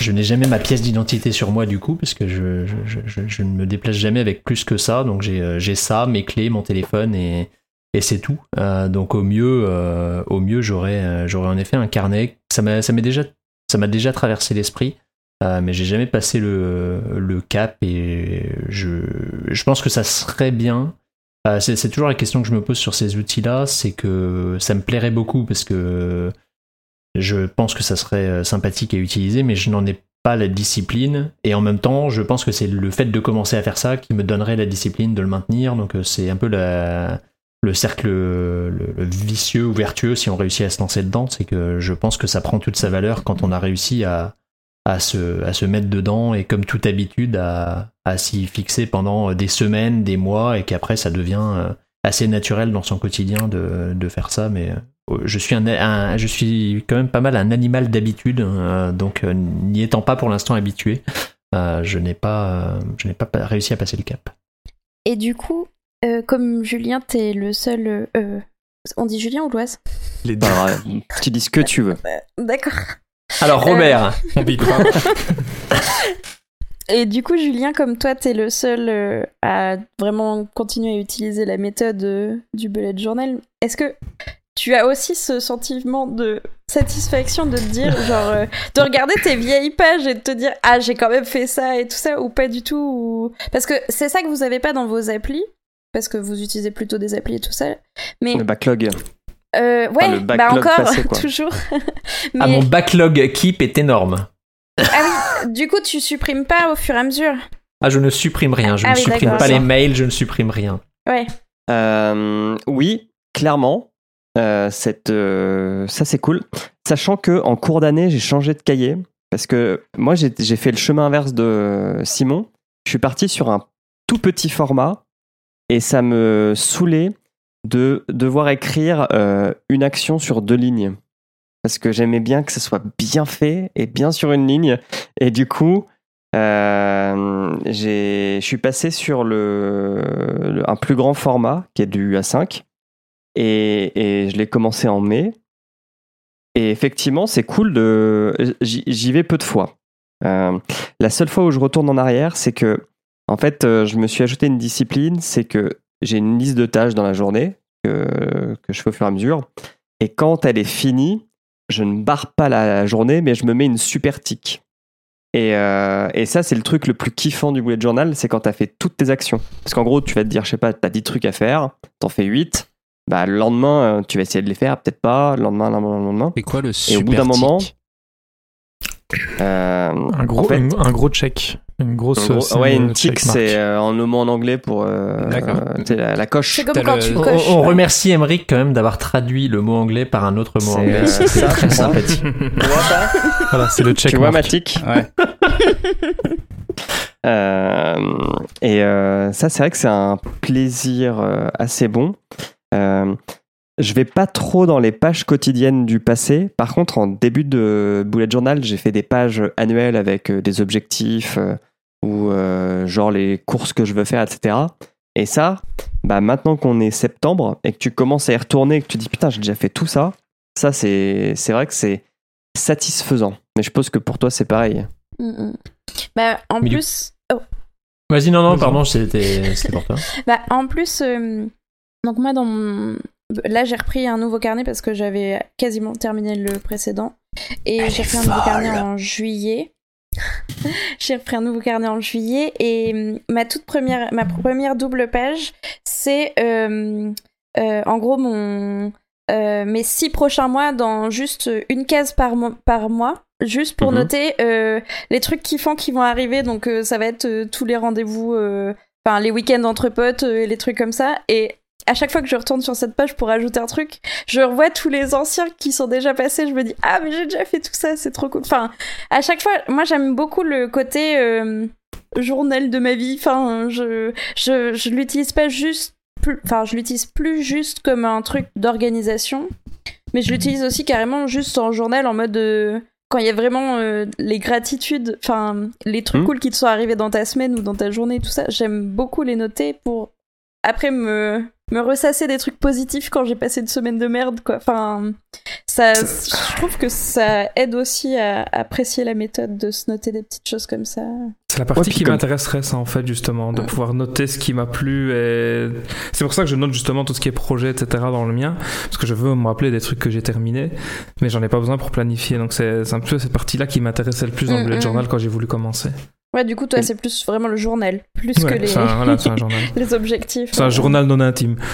je n'ai jamais ma pièce d'identité sur moi du coup parce que je, je, je, je- je ne me déplace jamais avec plus que ça donc j'ai euh, j'ai ça mes clés mon téléphone et et c'est tout. Euh, donc au mieux, euh, au mieux, j'aurais, euh, j'aurais en effet un carnet. Ça m'a, ça m'est déjà, ça m'a déjà traversé l'esprit, euh, mais j'ai jamais passé le, le cap et je, je pense que ça serait bien. Euh, c'est, toujours la question que je me pose sur ces outils-là, c'est que ça me plairait beaucoup parce que je pense que ça serait euh, sympathique à utiliser, mais je n'en ai pas la discipline. Et en même temps, je pense que c'est le fait de commencer à faire ça qui me donnerait la discipline de le maintenir. Donc euh, c'est un peu le cercle le, le vicieux ou vertueux si on réussit à se lancer dedans. C'est que je pense que ça prend toute sa valeur quand on a réussi à, à, se, à se mettre dedans et comme toute habitude à, à s'y fixer pendant des semaines, des mois et qu'après ça devient euh, assez naturel dans son quotidien de, de faire ça. Mais euh, je suis, un, un- je suis quand même pas mal un animal d'habitude, euh, donc n'y étant pas pour l'instant habitué, euh, je n'ai pas, je n'ai pas pa- réussi à passer le cap. Et du coup, euh, comme Julien, t'es le seul. on dit Julien ou Loise? Les deux. Alors, tu dis ce que tu veux. D'accord. Alors Robert, On pas. Et du coup, Julien, comme toi, t'es le seul euh, à vraiment continuer à utiliser la méthode euh, du bullet journal, est-ce que tu as aussi ce sentiment de satisfaction de te dire, genre, euh, de regarder tes vieilles pages et de te dire, ah, j'ai quand même fait ça et tout ça, ou pas du tout ou... Parce que c'est ça que vous avez pas dans vos applis, parce que vous utilisez plutôt des applis et tout ça. Mais, Le backlog. Euh, ouais, le bah encore, passé, quoi. toujours. Mais, ah, mon backlog keep est énorme. ah oui, du coup, tu supprimes pas au fur et à mesure. Ah, je ne supprime rien. Je Ah ne oui, supprime pas les mails, je ne supprime rien. Ouais. Euh, oui, clairement. Euh, cette, euh, ça c'est cool. Sachant que en cours d'année, j'ai changé de cahier Parce que moi, j'ai j'ai fait le chemin inverse de Simon. Je suis parti sur un tout petit format et ça me saoulait de devoir écrire euh, une action sur deux lignes. Parce que j'aimais bien que ça soit bien fait et bien sur une ligne. Et du coup, euh, je suis passé sur le, un plus grand format qui est du A5. Et, et je l'ai commencé en mai. Et effectivement, c'est cool de. J'y vais peu de fois. Euh, la seule fois où je retourne en arrière, c'est que, en fait, je me suis ajouté une discipline, c'est que j'ai une liste de tâches dans la journée que, que je fais au fur et à mesure. Et quand elle est finie, je ne barre pas la journée, mais je me mets une super tic. Et, euh, et ça, c'est le truc le plus kiffant du bullet journal, c'est quand tu as fait toutes tes actions. Parce qu'en gros, tu vas te dire, je sais pas, tu as 10 trucs à faire, t'en fais 8. Bah, le lendemain, euh, tu vas essayer de les faire, peut-être pas. Le lendemain, le lendemain, le lendemain. C'est quoi le Et super au bout d'un moment, Euh, Un gros, en fait, un, un gros check. Une grosse. gros, scène, ouais, euh, une tic, c'est euh, en le mot en anglais pour euh, euh, la, la coche. C'est comme quand le- tu On, coches. on remercie Emmerich quand même d'avoir traduit le mot anglais par un autre mot anglais. euh, C'est très sympathique. Tu vois ça Voilà, c'est le check. Tu vois ma tic Ouais. Euh, et euh, ça, c'est vrai que c'est un plaisir euh, assez bon. Je vais pas trop dans les pages quotidiennes du passé. Par contre, en début de bullet journal, j'ai fait des pages annuelles avec euh, des objectifs euh, ou euh, genre les courses que je veux faire, etc. Et ça, bah maintenant qu'on est septembre et que tu commences à y retourner et que tu dis putain, j'ai déjà fait tout ça, ça c'est c'est vrai que c'est satisfaisant. Mais je suppose que pour toi c'est pareil. Mm, mm. Bah, en Mais du- plus, Vas-y, non, non, pardon, c'était c'était pour toi. bah, en plus, euh, donc moi dans mon, là j'ai repris un nouveau carnet parce que j'avais quasiment terminé le précédent et j'ai repris un nouveau carnet en juillet. j'ai repris un nouveau carnet en juillet et hum, ma toute première, ma première double page, c'est euh, euh, en gros mon euh, mes six prochains mois dans juste une case par, mo- par mois, juste pour Mhm. noter les trucs kiffants qui vont arriver. Donc ça va être tous les rendez-vous, enfin les week-ends entre potes et les trucs comme ça. Et à chaque fois que je retourne sur cette page pour ajouter un truc, je revois tous les anciens qui sont déjà passés. Je me dis ah mais j'ai déjà fait tout ça, c'est trop cool. Enfin à chaque fois, moi j'aime beaucoup le côté euh, journal de ma vie. Enfin je je, je l'utilise pas juste plus- enfin je l'utilise plus juste comme un truc d'organisation mais je l'utilise aussi carrément juste en journal en mode euh, quand il y a vraiment euh, les gratitudes enfin les trucs Mhm. cool qui te sont arrivés dans ta semaine ou dans ta journée tout ça j'aime beaucoup les noter pour après me me ressasser des trucs positifs quand j'ai passé une semaine de merde quoi enfin ça je trouve que ça aide aussi à apprécier la méthode de se noter des petites choses comme ça C'est la partie Ouais, qui comme- m'intéresserait, ça, en fait, justement, de pouvoir noter ce qui m'a plu. Et... C'est pour ça que je note justement tout ce qui est projet, etc. dans le mien, parce que je veux me rappeler des trucs que j'ai terminés, mais j'en ai pas besoin pour planifier. Donc c'est c'est un peu cette partie-là qui m'intéressait le plus dans le Mm, bullet mm. journal quand j'ai voulu commencer. Ouais du coup toi c'est plus vraiment le journal plus Ouais, que les c'est un, voilà, c'est un journal. les objectifs C'est un journal non intime.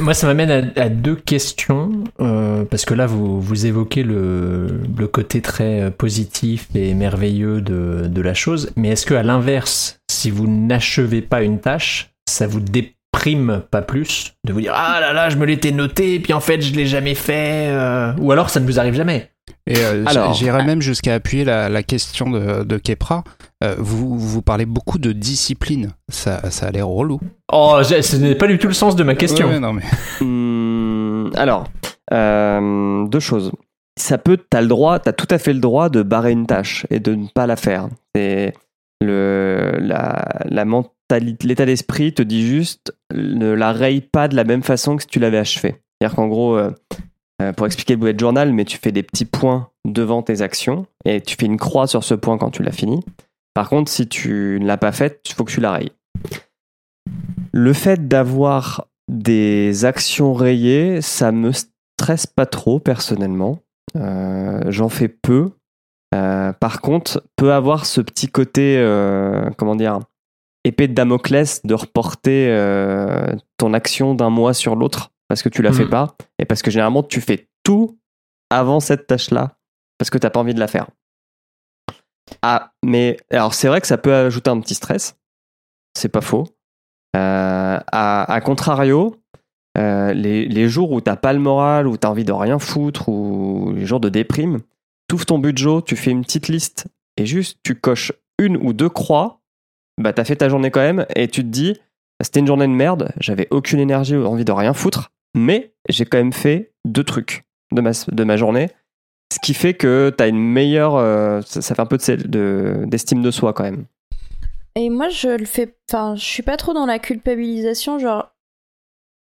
Moi, ça m'amène à, à deux questions, euh, parce que là, vous, vous évoquez le, le côté très euh, positif et merveilleux de, de la chose, mais est-ce que à l'inverse, si vous n'achevez pas une tâche, ça vous déprime pas plus de vous dire ah là là, je me l'étais noté, et puis en fait, je l'ai jamais fait, euh, ou alors ça ne vous arrive jamais Et euh, Alors- j'irais même jusqu'à appuyer la, la question de, de Kepra. Euh, vous, vous parlez beaucoup de discipline. Ça, ça a l'air relou. Oh, ce n'est pas du tout le sens de ma question. Ouais, non, mais... Hum, alors, euh, deux choses. Ça peut, t'as le droit, t'as tout à fait le droit de barrer une tâche et de ne pas la faire. C'est le, la, la mentalité, l'état d'esprit te dit juste ne la raye pas de la même façon que si tu l'avais achevé. C'est-à-dire qu'en gros, euh, euh, pour expliquer le bullet journal, mais tu fais des petits points devant tes actions et tu fais une croix sur ce point quand tu l'as fini. Par contre, si tu ne l'as pas faite, il faut que tu la rayes. Le fait d'avoir des actions rayées, ça me stresse pas trop personnellement. Euh, J'en fais peu. Euh, par contre, peut avoir ce petit côté, euh, comment dire, épée de Damoclès de reporter euh, ton action d'un mois sur l'autre parce que tu la fais Mhm. pas et parce que généralement tu fais tout avant cette tâche-là parce que t'as pas envie de la faire. Ah, mais alors c'est vrai que ça peut ajouter un petit stress. C'est pas faux. Euh, à, à contrario, euh, les, les jours où t'as pas le moral, où t'as envie de rien foutre, ou les jours de déprime, ouvres ton budget, tu fais une petite liste et juste tu coches une ou deux croix, bah t'as fait ta journée quand même et tu te dis c'était une journée de merde, j'avais aucune énergie ou envie de rien foutre, mais j'ai quand même fait deux trucs de ma, de ma journée, ce qui fait que t'as une meilleure, euh, ça, fait un peu de- de- d'estime de soi quand même. Et moi, je le fais. Enfin, je suis pas trop dans la culpabilisation. Genre,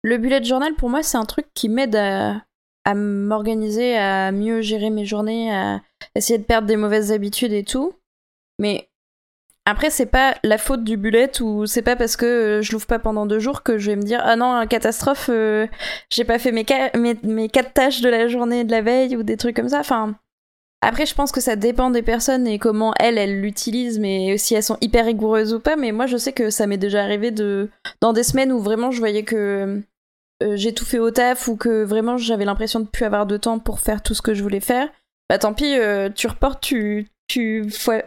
le bullet journal, pour moi, c'est un truc qui m'aide à, à m'organiser, à mieux gérer mes journées, à essayer de perdre des mauvaises habitudes et tout. Mais après, c'est pas la faute du bullet ou c'est pas parce que euh, je l'ouvre pas pendant deux jours que je vais me dire ah non, catastrophe, euh, j'ai pas fait mes, quatre tâches de la journée de la veille ou des trucs comme ça. Enfin. Après, je pense que ça dépend des personnes et comment elles, elles l'utilisent, mais si elles sont hyper rigoureuses ou pas. Mais moi, je sais que ça m'est déjà arrivé de dans des semaines où vraiment je voyais que euh, j'ai tout fait au taf ou que vraiment j'avais l'impression de plus avoir de temps pour faire tout ce que je voulais faire. Bah tant pis, tu reportes, tu tu,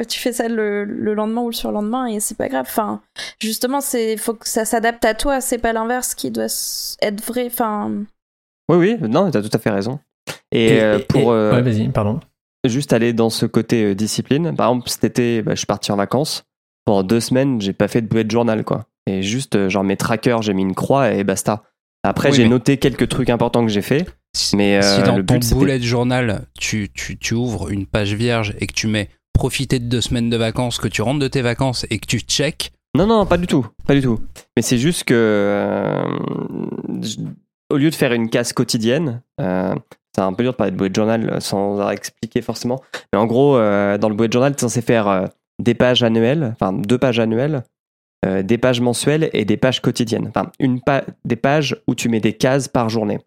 tu fais ça le, le lendemain ou le surlendemain et c'est pas grave. Enfin, justement, c'est faut que ça s'adapte à toi. C'est pas l'inverse qui doit être vrai. Enfin, Oui, oui, non, t'as tout à fait raison. Et, euh, pour euh, ouais, vas-y, pardon. juste aller dans ce côté euh, discipline, par exemple, cet été, bah, je suis parti en vacances. Pendant deux semaines, j'ai pas fait de bullet journal, quoi. Et juste, euh, genre, mes trackers, j'ai mis une croix et basta. Après, Oui, j'ai mais- noté quelques trucs importants que j'ai fait. Si, Mais, euh, si dans le ton but, bullet journal, tu, tu, tu ouvres une page vierge et que tu mets profiter de deux semaines de vacances, que tu rentres de tes vacances et que tu check, Non, non, pas du tout, pas du tout. Mais c'est juste que, euh, je- au lieu de faire une case quotidienne, euh, c'est un peu dur de parler de bullet journal sans expliqué forcément. Mais en gros, dans le bullet journal, tu es censé faire des pages annuelles, enfin deux pages annuelles, des pages mensuelles et des pages quotidiennes. Enfin, une pa- des pages où tu mets des cases par journée.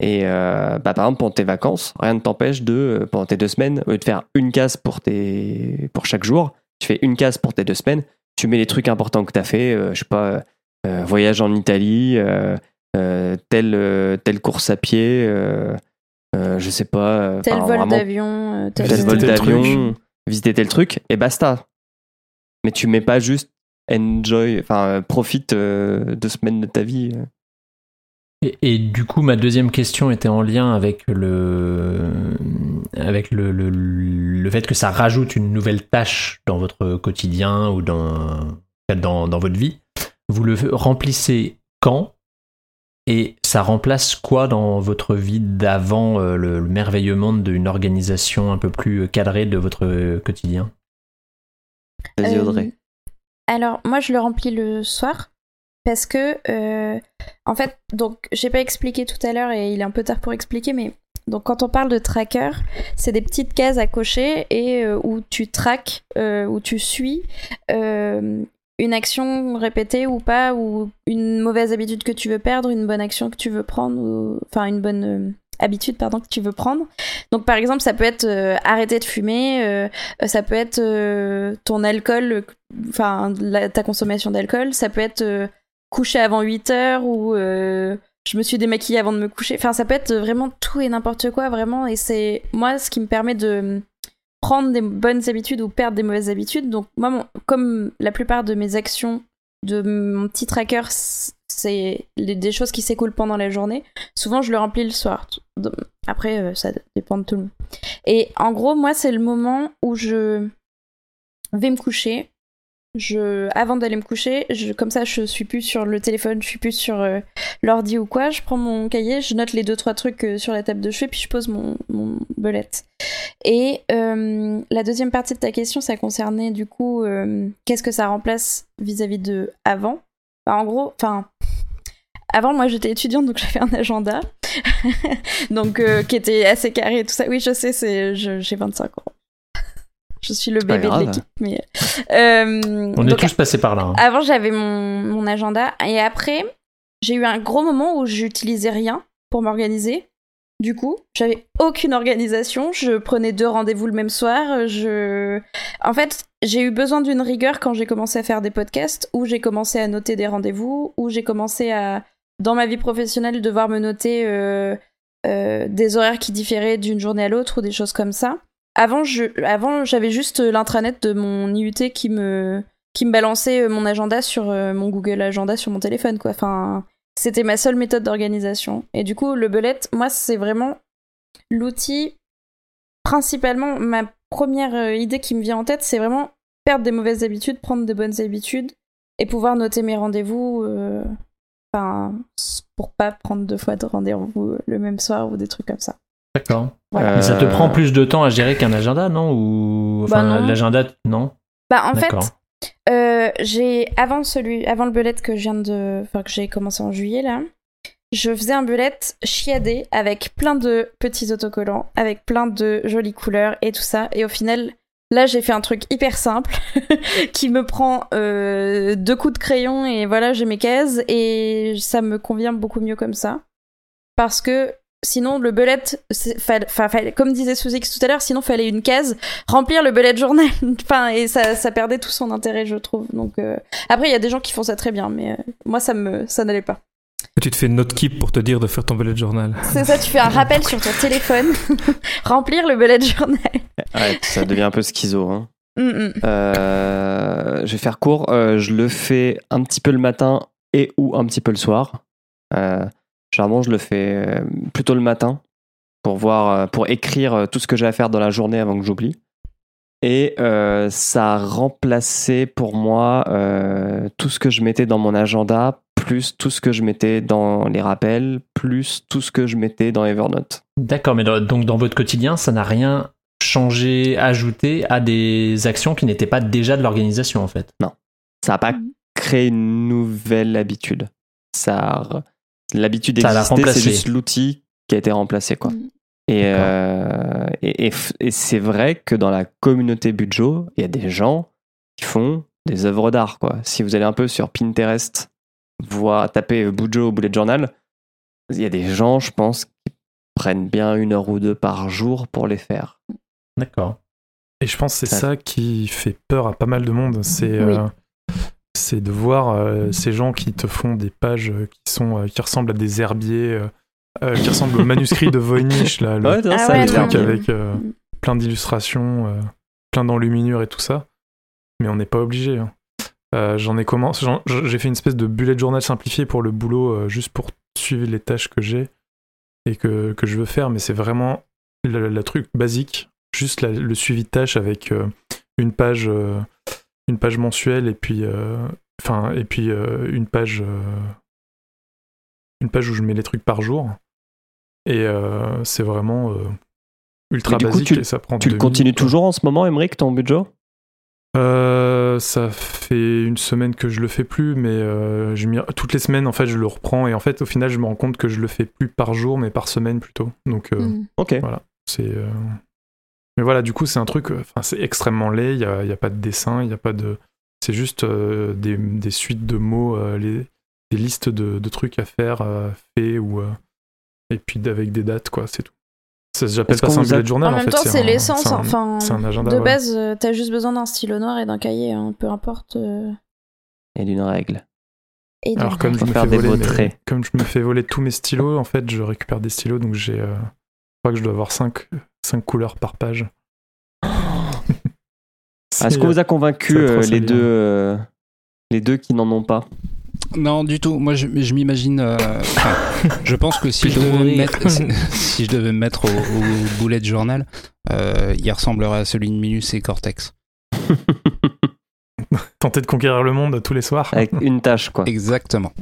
Et euh, bah, par exemple, pendant tes vacances, rien ne t'empêche de, euh, pendant tes deux semaines, au lieu de faire une case pour, tes, pour chaque jour, tu fais une case pour tes deux semaines, tu mets les trucs importants que tu as fait, euh, je sais pas, euh, voyage en Italie, telle, telle course à pied, je sais pas. tel vol d'avion, tel, tel Visiter vol tel d'avion, visiter tel truc, et basta. Mais tu mets pas juste enjoy, enfin, profite deux semaines de ta vie. Et, et du coup, ma deuxième question était en lien avec le, avec le, le, le fait que ça rajoute une nouvelle tâche dans votre quotidien ou dans, dans, dans votre vie. Vous le remplissez quand et ça remplace quoi dans votre vie d'avant euh, le, le merveilleux monde d'une organisation un peu plus cadrée de votre quotidien? Vas-y, Euh. Alors, moi, je le remplis le soir parce que, euh, en fait, donc, j'ai pas expliqué tout à l'heure et il est un peu tard pour expliquer, mais donc, quand on parle de tracker, c'est des petites cases à cocher et euh, où tu traques, euh, où tu suis une action répétée ou pas, ou une mauvaise habitude que tu veux perdre, une bonne action que tu veux prendre, enfin, une bonne. habitude pardon que tu veux prendre donc par exemple ça peut être arrêter de fumer ça peut être ton alcool enfin ta consommation d'alcool ça peut être coucher avant 8 heures ou euh, je me suis démaquillée avant de me coucher. Enfin ça peut être vraiment tout et n'importe quoi vraiment. Et c'est moi ce qui me permet de prendre des bonnes habitudes ou perdre des mauvaises habitudes. Donc moi comme la plupart de mes actions de mon petit tracker c'est des choses qui s'écoulent pendant la journée souvent je le remplis le soir. Après euh, ça dépend de tout le monde. Et en gros moi c'est le moment où je vais me coucher avant d'aller me coucher comme ça je suis plus sur le téléphone je suis plus sur euh, l'ordi ou quoi je prends mon cahier je note les deux trois trucs euh, sur la table de chevet puis je pose mon, mon belette. Et euh, la deuxième partie de ta question ça concernait du coup euh, qu'est-ce que ça remplace vis-à-vis de avant? Bah, en gros enfin avant moi j'étais étudiante donc j'avais un agenda. Donc qui était assez carré et tout ça. Oui je sais j'ai 25 ans je suis le bébé de l'équipe mais euh, On est tous passés par là. hein. avant, j'avais mon, mon agenda. Et après, j'ai eu un gros moment où j'utilisais rien pour m'organiser. Du coup, j'avais aucune organisation. Je prenais deux rendez-vous le même soir. Je... En fait, j'ai eu besoin d'une rigueur quand j'ai commencé à faire des podcasts, où j'ai commencé à noter des rendez-vous, où j'ai commencé à, dans ma vie professionnelle, devoir me noter euh, euh, des horaires qui différaient d'une journée à l'autre ou des choses comme ça. Avant, je, avant, j'avais juste l'intranet de mon IUT qui me, qui me balançait euh, mon agenda sur euh, mon Google Agenda sur mon téléphone. Enfin, c'était ma seule méthode d'organisation. Et du coup, le bullet, moi, c'est vraiment l'outil principalement, ma première euh, idée qui me vient en tête, c'est vraiment perdre des mauvaises habitudes, prendre des bonnes habitudes et pouvoir noter mes rendez-vous. euh, Enfin, pour pas prendre deux fois de rendez-vous le même soir ou des trucs comme ça. D'accord. Voilà. Mais ça te Euh, prend plus de temps à gérer qu'un agenda, non Ou Bah enfin non. l'agenda, non Bah en fait, euh, j'ai avant celui, avant le bullet que je viens de, enfin que j'ai commencé en juillet là, je faisais un bullet chiadé avec plein de petits autocollants, avec plein de jolies couleurs et tout ça. Et au final, là j'ai fait un truc hyper simple qui me prend euh, deux coups de crayon et voilà j'ai mes cases et ça me convient beaucoup mieux comme ça parce que Sinon, le bullet, comme disait Suzix tout à l'heure, sinon fallait une case, remplir le bullet journal. enfin, et ça, ça perdait tout son intérêt, je trouve. Donc, euh, après, il y a des gens qui font ça très bien, mais euh, moi, ça me, ça n'allait pas. Tu te fais une note keep pour te dire de faire ton bullet journal. C'est ça, tu fais un rappel sur ton téléphone, remplir le bullet journal. Ouais, ça devient un peu schizo. Hein. Mm, mm. Euh, je vais faire court. Euh, je le fais un petit peu le matin et ou un petit peu le soir. Euh, généralement, je le fais euh, plutôt le matin pour voir, euh, pour écrire euh, tout ce que j'ai à faire dans la journée avant que j'oublie. Et euh, ça a remplacé pour moi euh, tout ce que je mettais dans mon agenda, plus tout ce que je mettais dans les rappels, plus tout ce que je mettais dans Evernote. D'accord, mais dans- donc dans votre quotidien, ça n'a rien changé, ajouté à des actions qui n'étaient pas déjà de l'organisation en fait? Ça n'a pas Mhm. créé une nouvelle habitude. Ça a- l'habitude existait, c'est remplacé. juste l'outil qui a été remplacé quoi. Mhm. Et, euh, et, et f- et c'est vrai que dans la communauté Bujo, il y a des gens qui font des œuvres d'art quoi. Si vous allez un peu sur Pinterest, voir taper Bujo Bullet Journal, il y a des gens, je pense, qui prennent bien une heure ou deux par jour pour les faire. D'accord. Et je pense que c'est Ça- ça qui fait peur à pas mal de monde. C'est Oui. euh, c'est de voir euh, ces gens qui te font des pages euh, qui sont euh, qui ressemblent à des herbiers, qui ressemblent au manuscrit de Voynich, là, le, Ouais, Ah ouais, le non. truc avec euh, plein d'illustrations, euh, plein d'enluminures et tout ça. Mais on n'est pas obligé. hein. Euh, j'en ai commencé, j'ai fait une espèce de bullet journal simplifié pour le boulot, euh, juste pour suivre les tâches que j'ai et que, que je veux faire, mais c'est vraiment le, le truc basique, juste la- le suivi de tâches avec euh, une page, euh, une page mensuelle et puis, euh, enfin, et puis euh, une page, euh, une page où je mets les trucs par jour. Et euh, c'est vraiment euh, ultra coup, basique tu- et ça prend Tu le continues minutes, quoi. toujours en ce moment, Emmerich, ton Euh, ça fait une semaine que je le fais plus, mais euh, je toutes les semaines en fait je le reprends et en fait au final je me rends compte que je le fais plus par jour mais par semaine plutôt. Donc euh, Mm. Ok. c'est. Mais voilà, du coup c'est un truc, euh, enfin c'est extrêmement laid. Il y a, il y a pas de dessin, il y a pas de. C'est juste euh, des, des suites de mots, euh, les, des listes de, de trucs à faire, euh, faits ou euh, et puis avec des dates quoi, c'est tout. Ça j'appelle Est-ce pas un bullet journal en en, même fait. temps, c'est l'essence. Enfin, c'est un agenda, de ouais. base, t'as juste besoin d'un stylo noir et d'un cahier, hein, peu importe. euh, Et d'une règle. et Alors comme je, me fais voler mes- comme je me fais voler tous mes stylos, en fait, je récupère des stylos, donc j'ai, euh, je crois que je dois avoir 5 cinq, couleurs par page. Est-ce qu'on vous a convaincu euh, les deux, euh, les deux qui n'en ont pas? Non, du tout. Moi, je, je m'imagine. euh, je pense que si je, devais mettre, si, si je devais me mettre au, au bullet journal, euh, il ressemblerait à celui de Minus et Cortex. Tenter de conquérir le monde tous les soirs. Avec une tâche, quoi. Exactement.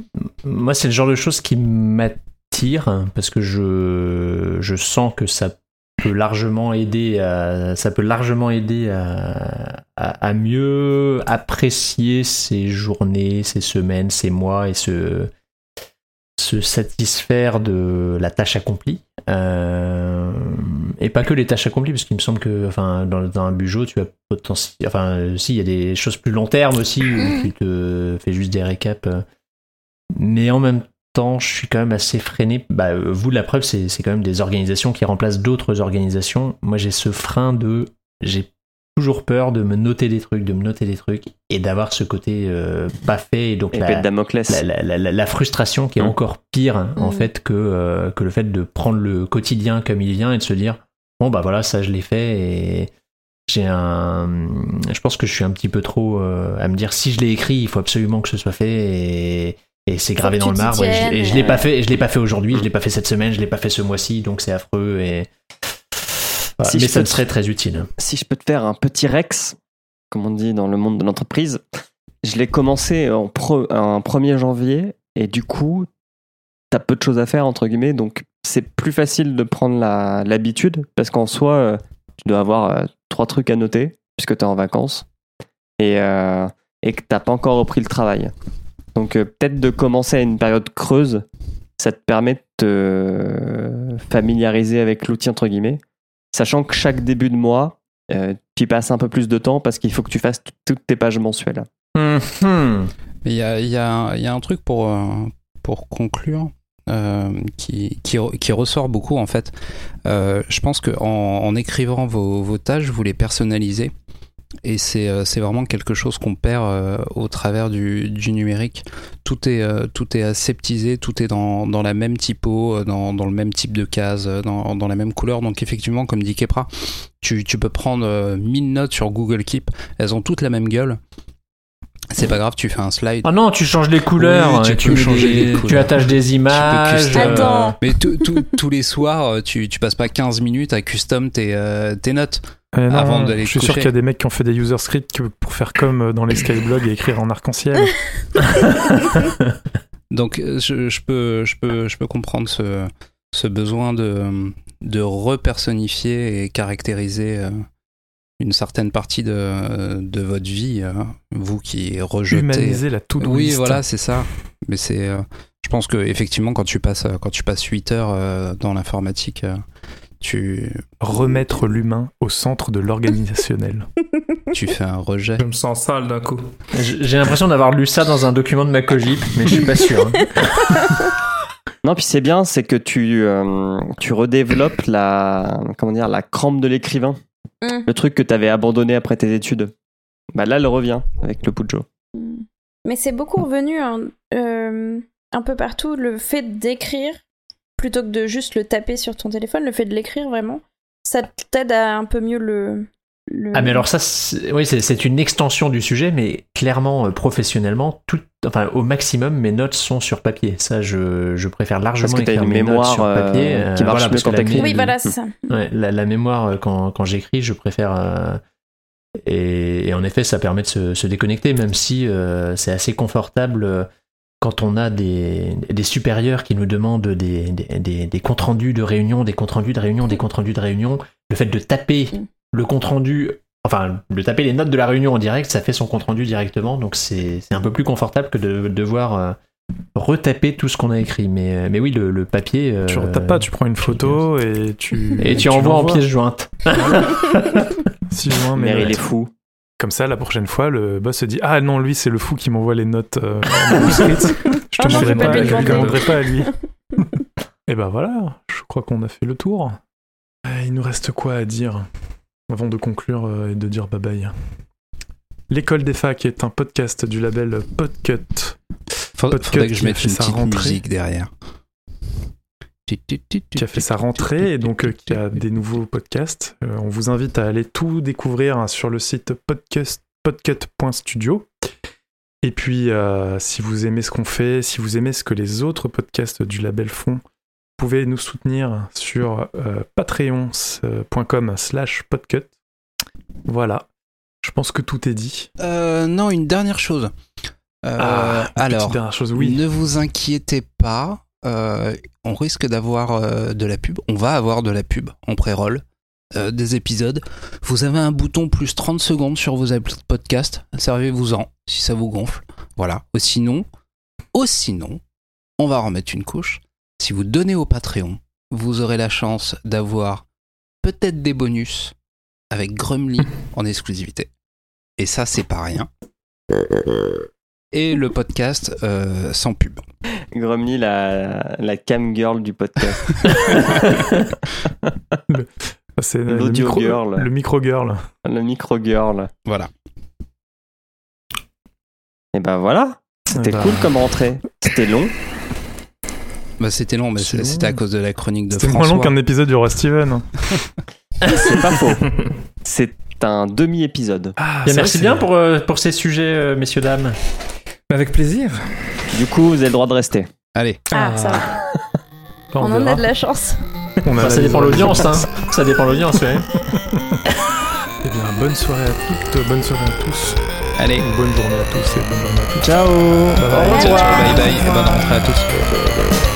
Moi, c'est le genre de choses qui m'attire parce que je, je sens que ça peut largement aider à, ça peut largement aider à, à, à mieux apprécier ces journées, ces semaines, ces mois et se, se satisfaire de la tâche accomplie. Euh, et pas que les tâches accomplies, parce qu'il me semble que enfin, dans, dans un bujo, tu as potentiel. Enfin, si, il y a des choses plus long terme aussi, où tu te fais juste des récaps. Mais en même temps, je suis quand même assez freiné. Bah, euh, vous, la preuve, c'est c'est quand même des organisations qui remplacent d'autres organisations. Moi, j'ai ce frein de. J'ai toujours peur de me noter des trucs, de me noter des trucs, et d'avoir ce côté euh, pas fait. Et donc, la, Damoclès. la, la- la- la frustration qui est Mm. encore pire en Mm. fait que, euh, que le fait de prendre le quotidien comme il vient et de se dire bon bah voilà ça je l'ai fait et j'ai un je pense que je suis un petit peu trop euh, à me dire si je l'ai écrit il faut absolument que ce soit fait et, et c'est gravé dans le marbre et je, et je l'ai pas fait et je l'ai pas fait aujourd'hui je l'ai pas fait cette semaine je l'ai pas fait ce mois-ci donc c'est affreux et Voilà, Si mais je ça peux me serait très utile. si je peux te faire un petit Rex, comme on dit dans le monde de l'entreprise, je l'ai commencé en, pre- en 1er janvier et du coup, t'as peu de choses à faire, entre guillemets, donc c'est plus facile de prendre l'habitude parce qu'en soi, euh, tu dois avoir euh, trois trucs à noter puisque t'es en vacances et, euh, et que t'as pas encore repris le travail. Donc euh, peut-être de commencer à une période creuse, ça te permet de te familiariser avec l'outil, entre guillemets, sachant que chaque début de mois, euh, tu y passes un peu plus de temps parce qu'il faut que tu fasses toutes tes pages mensuelles. Mhm. Mais Il y a, il y a- il y a un truc pour, euh, pour conclure euh, qui, qui, re- qui ressort beaucoup en fait. Euh, je pense qu'en en écrivant vos, vos tâches, vous les personnalisez. Et c'est euh, c'est vraiment quelque chose qu'on perd euh, au travers du, numérique. Tout est, euh, tout est aseptisé, tout est dans, la même typo, dans, le même type de case, dans, la même couleur. Donc effectivement, comme dit Kepra, tu, tu peux prendre euh, 1000 notes sur Google Keep, elles ont toutes la même gueule. C'est pas grave, tu fais un slide. Ah non, tu changes les couleurs, Oui, tu et peux changer les tu couleurs. attaches des images. custom. euh, Attends. Mais tous les soirs, euh, tu, tu passes pas 15 minutes à custom tes, euh, tes notes. Euh, non, Avant d'aller je suis sûr qu'il y a des mecs qui ont fait des user scripts pour faire comme euh, dans les Skyblogs et écrire en arc-en-ciel. Donc euh, je, je peux, je, peux, je peux comprendre ce, ce besoin de, de repersonnifier et caractériser euh, une certaine partie de, de votre vie, euh, vous qui rejetez. Humaniser la to-do Oui, voilà, c'est ça. Mais c'est, euh, je pense que effectivement, quand tu passes, quand tu passes 8 heures euh, dans l'informatique, euh, tu, Remettre l'humain au centre de l'organisationnel. tu fais un rejet. Je me sens sale d'un coup. J'ai l'impression d'avoir lu ça dans un document de Macogip, mais je suis pas sûr. hein. Non, puis c'est bien, c'est que tu, euh, tu redéveloppes la, comment dire, la crampe de l'écrivain. Mm. Le truc que tu avais abandonné après tes études. Bah là, elle revient avec le Pujo. Mais c'est beaucoup revenu hein, euh, un peu partout, le fait d'écrire, plutôt que de juste le taper sur ton téléphone, le fait de l'écrire vraiment, ça t'aide à un peu mieux le... le- Ah mais alors ça, c'est- oui, c'est c'est une extension du sujet, mais clairement, euh, professionnellement, tout, enfin au maximum, mes notes sont sur papier. Ça, je, je préfère largement Parce que écrire une mes notes mémoire, sur papier. euh, qui marche voilà, mieux quand la t'écris. Oui, voilà, c'est ça. Ouais, la, la mémoire, euh, quand, quand j'écris, je préfère. euh, et, et en effet, ça permet de se, se déconnecter, même si euh, c'est assez confortable euh, quand on a des, des supérieurs qui nous demandent des, des, des- des comptes rendus de réunion, des comptes rendus de réunion, des comptes rendus de réunion. Le fait de taper Mm. Le compte rendu, enfin, de taper les notes de la réunion en direct, ça fait son compte rendu directement. Donc c'est c'est un peu plus confortable que de devoir euh, retaper tout ce qu'on a écrit. Mais, euh, mais oui, le, le papier. euh, Tu retapes pas, tu prends une photo et tu. et tu envoies en pièce jointe. Si juin, mais Mais il est fou. Comme ça, la prochaine fois, le boss se dit Ah non, lui, c'est le fou qui m'envoie les notes euh, manuscrites. Je te Ah non, demanderai pas, je demanderai pas à lui. Et ben voilà, je crois qu'on a fait le tour. Euh, Il nous reste quoi à dire? Avant de conclure euh, et de dire bye bye L'école des facs est un podcast du label Podcut. Faudrait, Podcut faudrait que je qui a mette fait une petite rentrée. musique derrière. qui a fait sa rentrée et donc euh, qui a des nouveaux podcasts. Euh, on vous invite à aller tout découvrir hein, sur le site podcast, podcut.studio. Et puis, euh, si vous aimez ce qu'on fait, si vous aimez ce que les autres podcasts du label font, pouvez nous soutenir sur euh, patreon.com slash podcut. Voilà. Je pense que tout est dit. Euh, non, une dernière chose. Euh, Ah, une alors, petite dernière chose, oui. ne vous inquiétez pas. euh, on risque d'avoir euh, de la pub. On va avoir de la pub en pré-roll euh, des épisodes. Vous avez un bouton plus 30 secondes sur vos applis de podcast. Servez-vous-en si ça vous gonfle. Voilà. Ou sinon, ou sinon, on va remettre une couche. Si vous donnez au Patreon, vous aurez la chance d'avoir peut-être des bonus avec Grumly en exclusivité. Et ça, c'est pas rien. Et le podcast euh, sans pub. Grumly, la, la cam girl du podcast. C'est le micro, girl. le micro girl. le micro girl. Voilà. Et ben voilà. C'était Bah, cool comme rentrée. C'était long. Bah, c'était long, mais c'était à cause de la chronique de C'était moins François. long qu'un épisode du Roi Steven. C'est pas faux. C'est un demi-épisode. Ah, Bien, merci vrai, bien pour, euh, pour ces sujets, euh, messieurs, dames. Avec plaisir. Du coup, vous avez le droit de rester. Allez, Ah, ça va. Bah, On, en a de la chance. On Enfin, ça dépend l'audience, hein. Ça dépend de l'audience, ouais. Eh bien, bonne soirée à toutes, bonne soirée à tous. Allez, bonne journée à tous et bonne journée à tous. Ciao Bye bye. ciao, ciao, bye bye, et bonne rentrée à tous.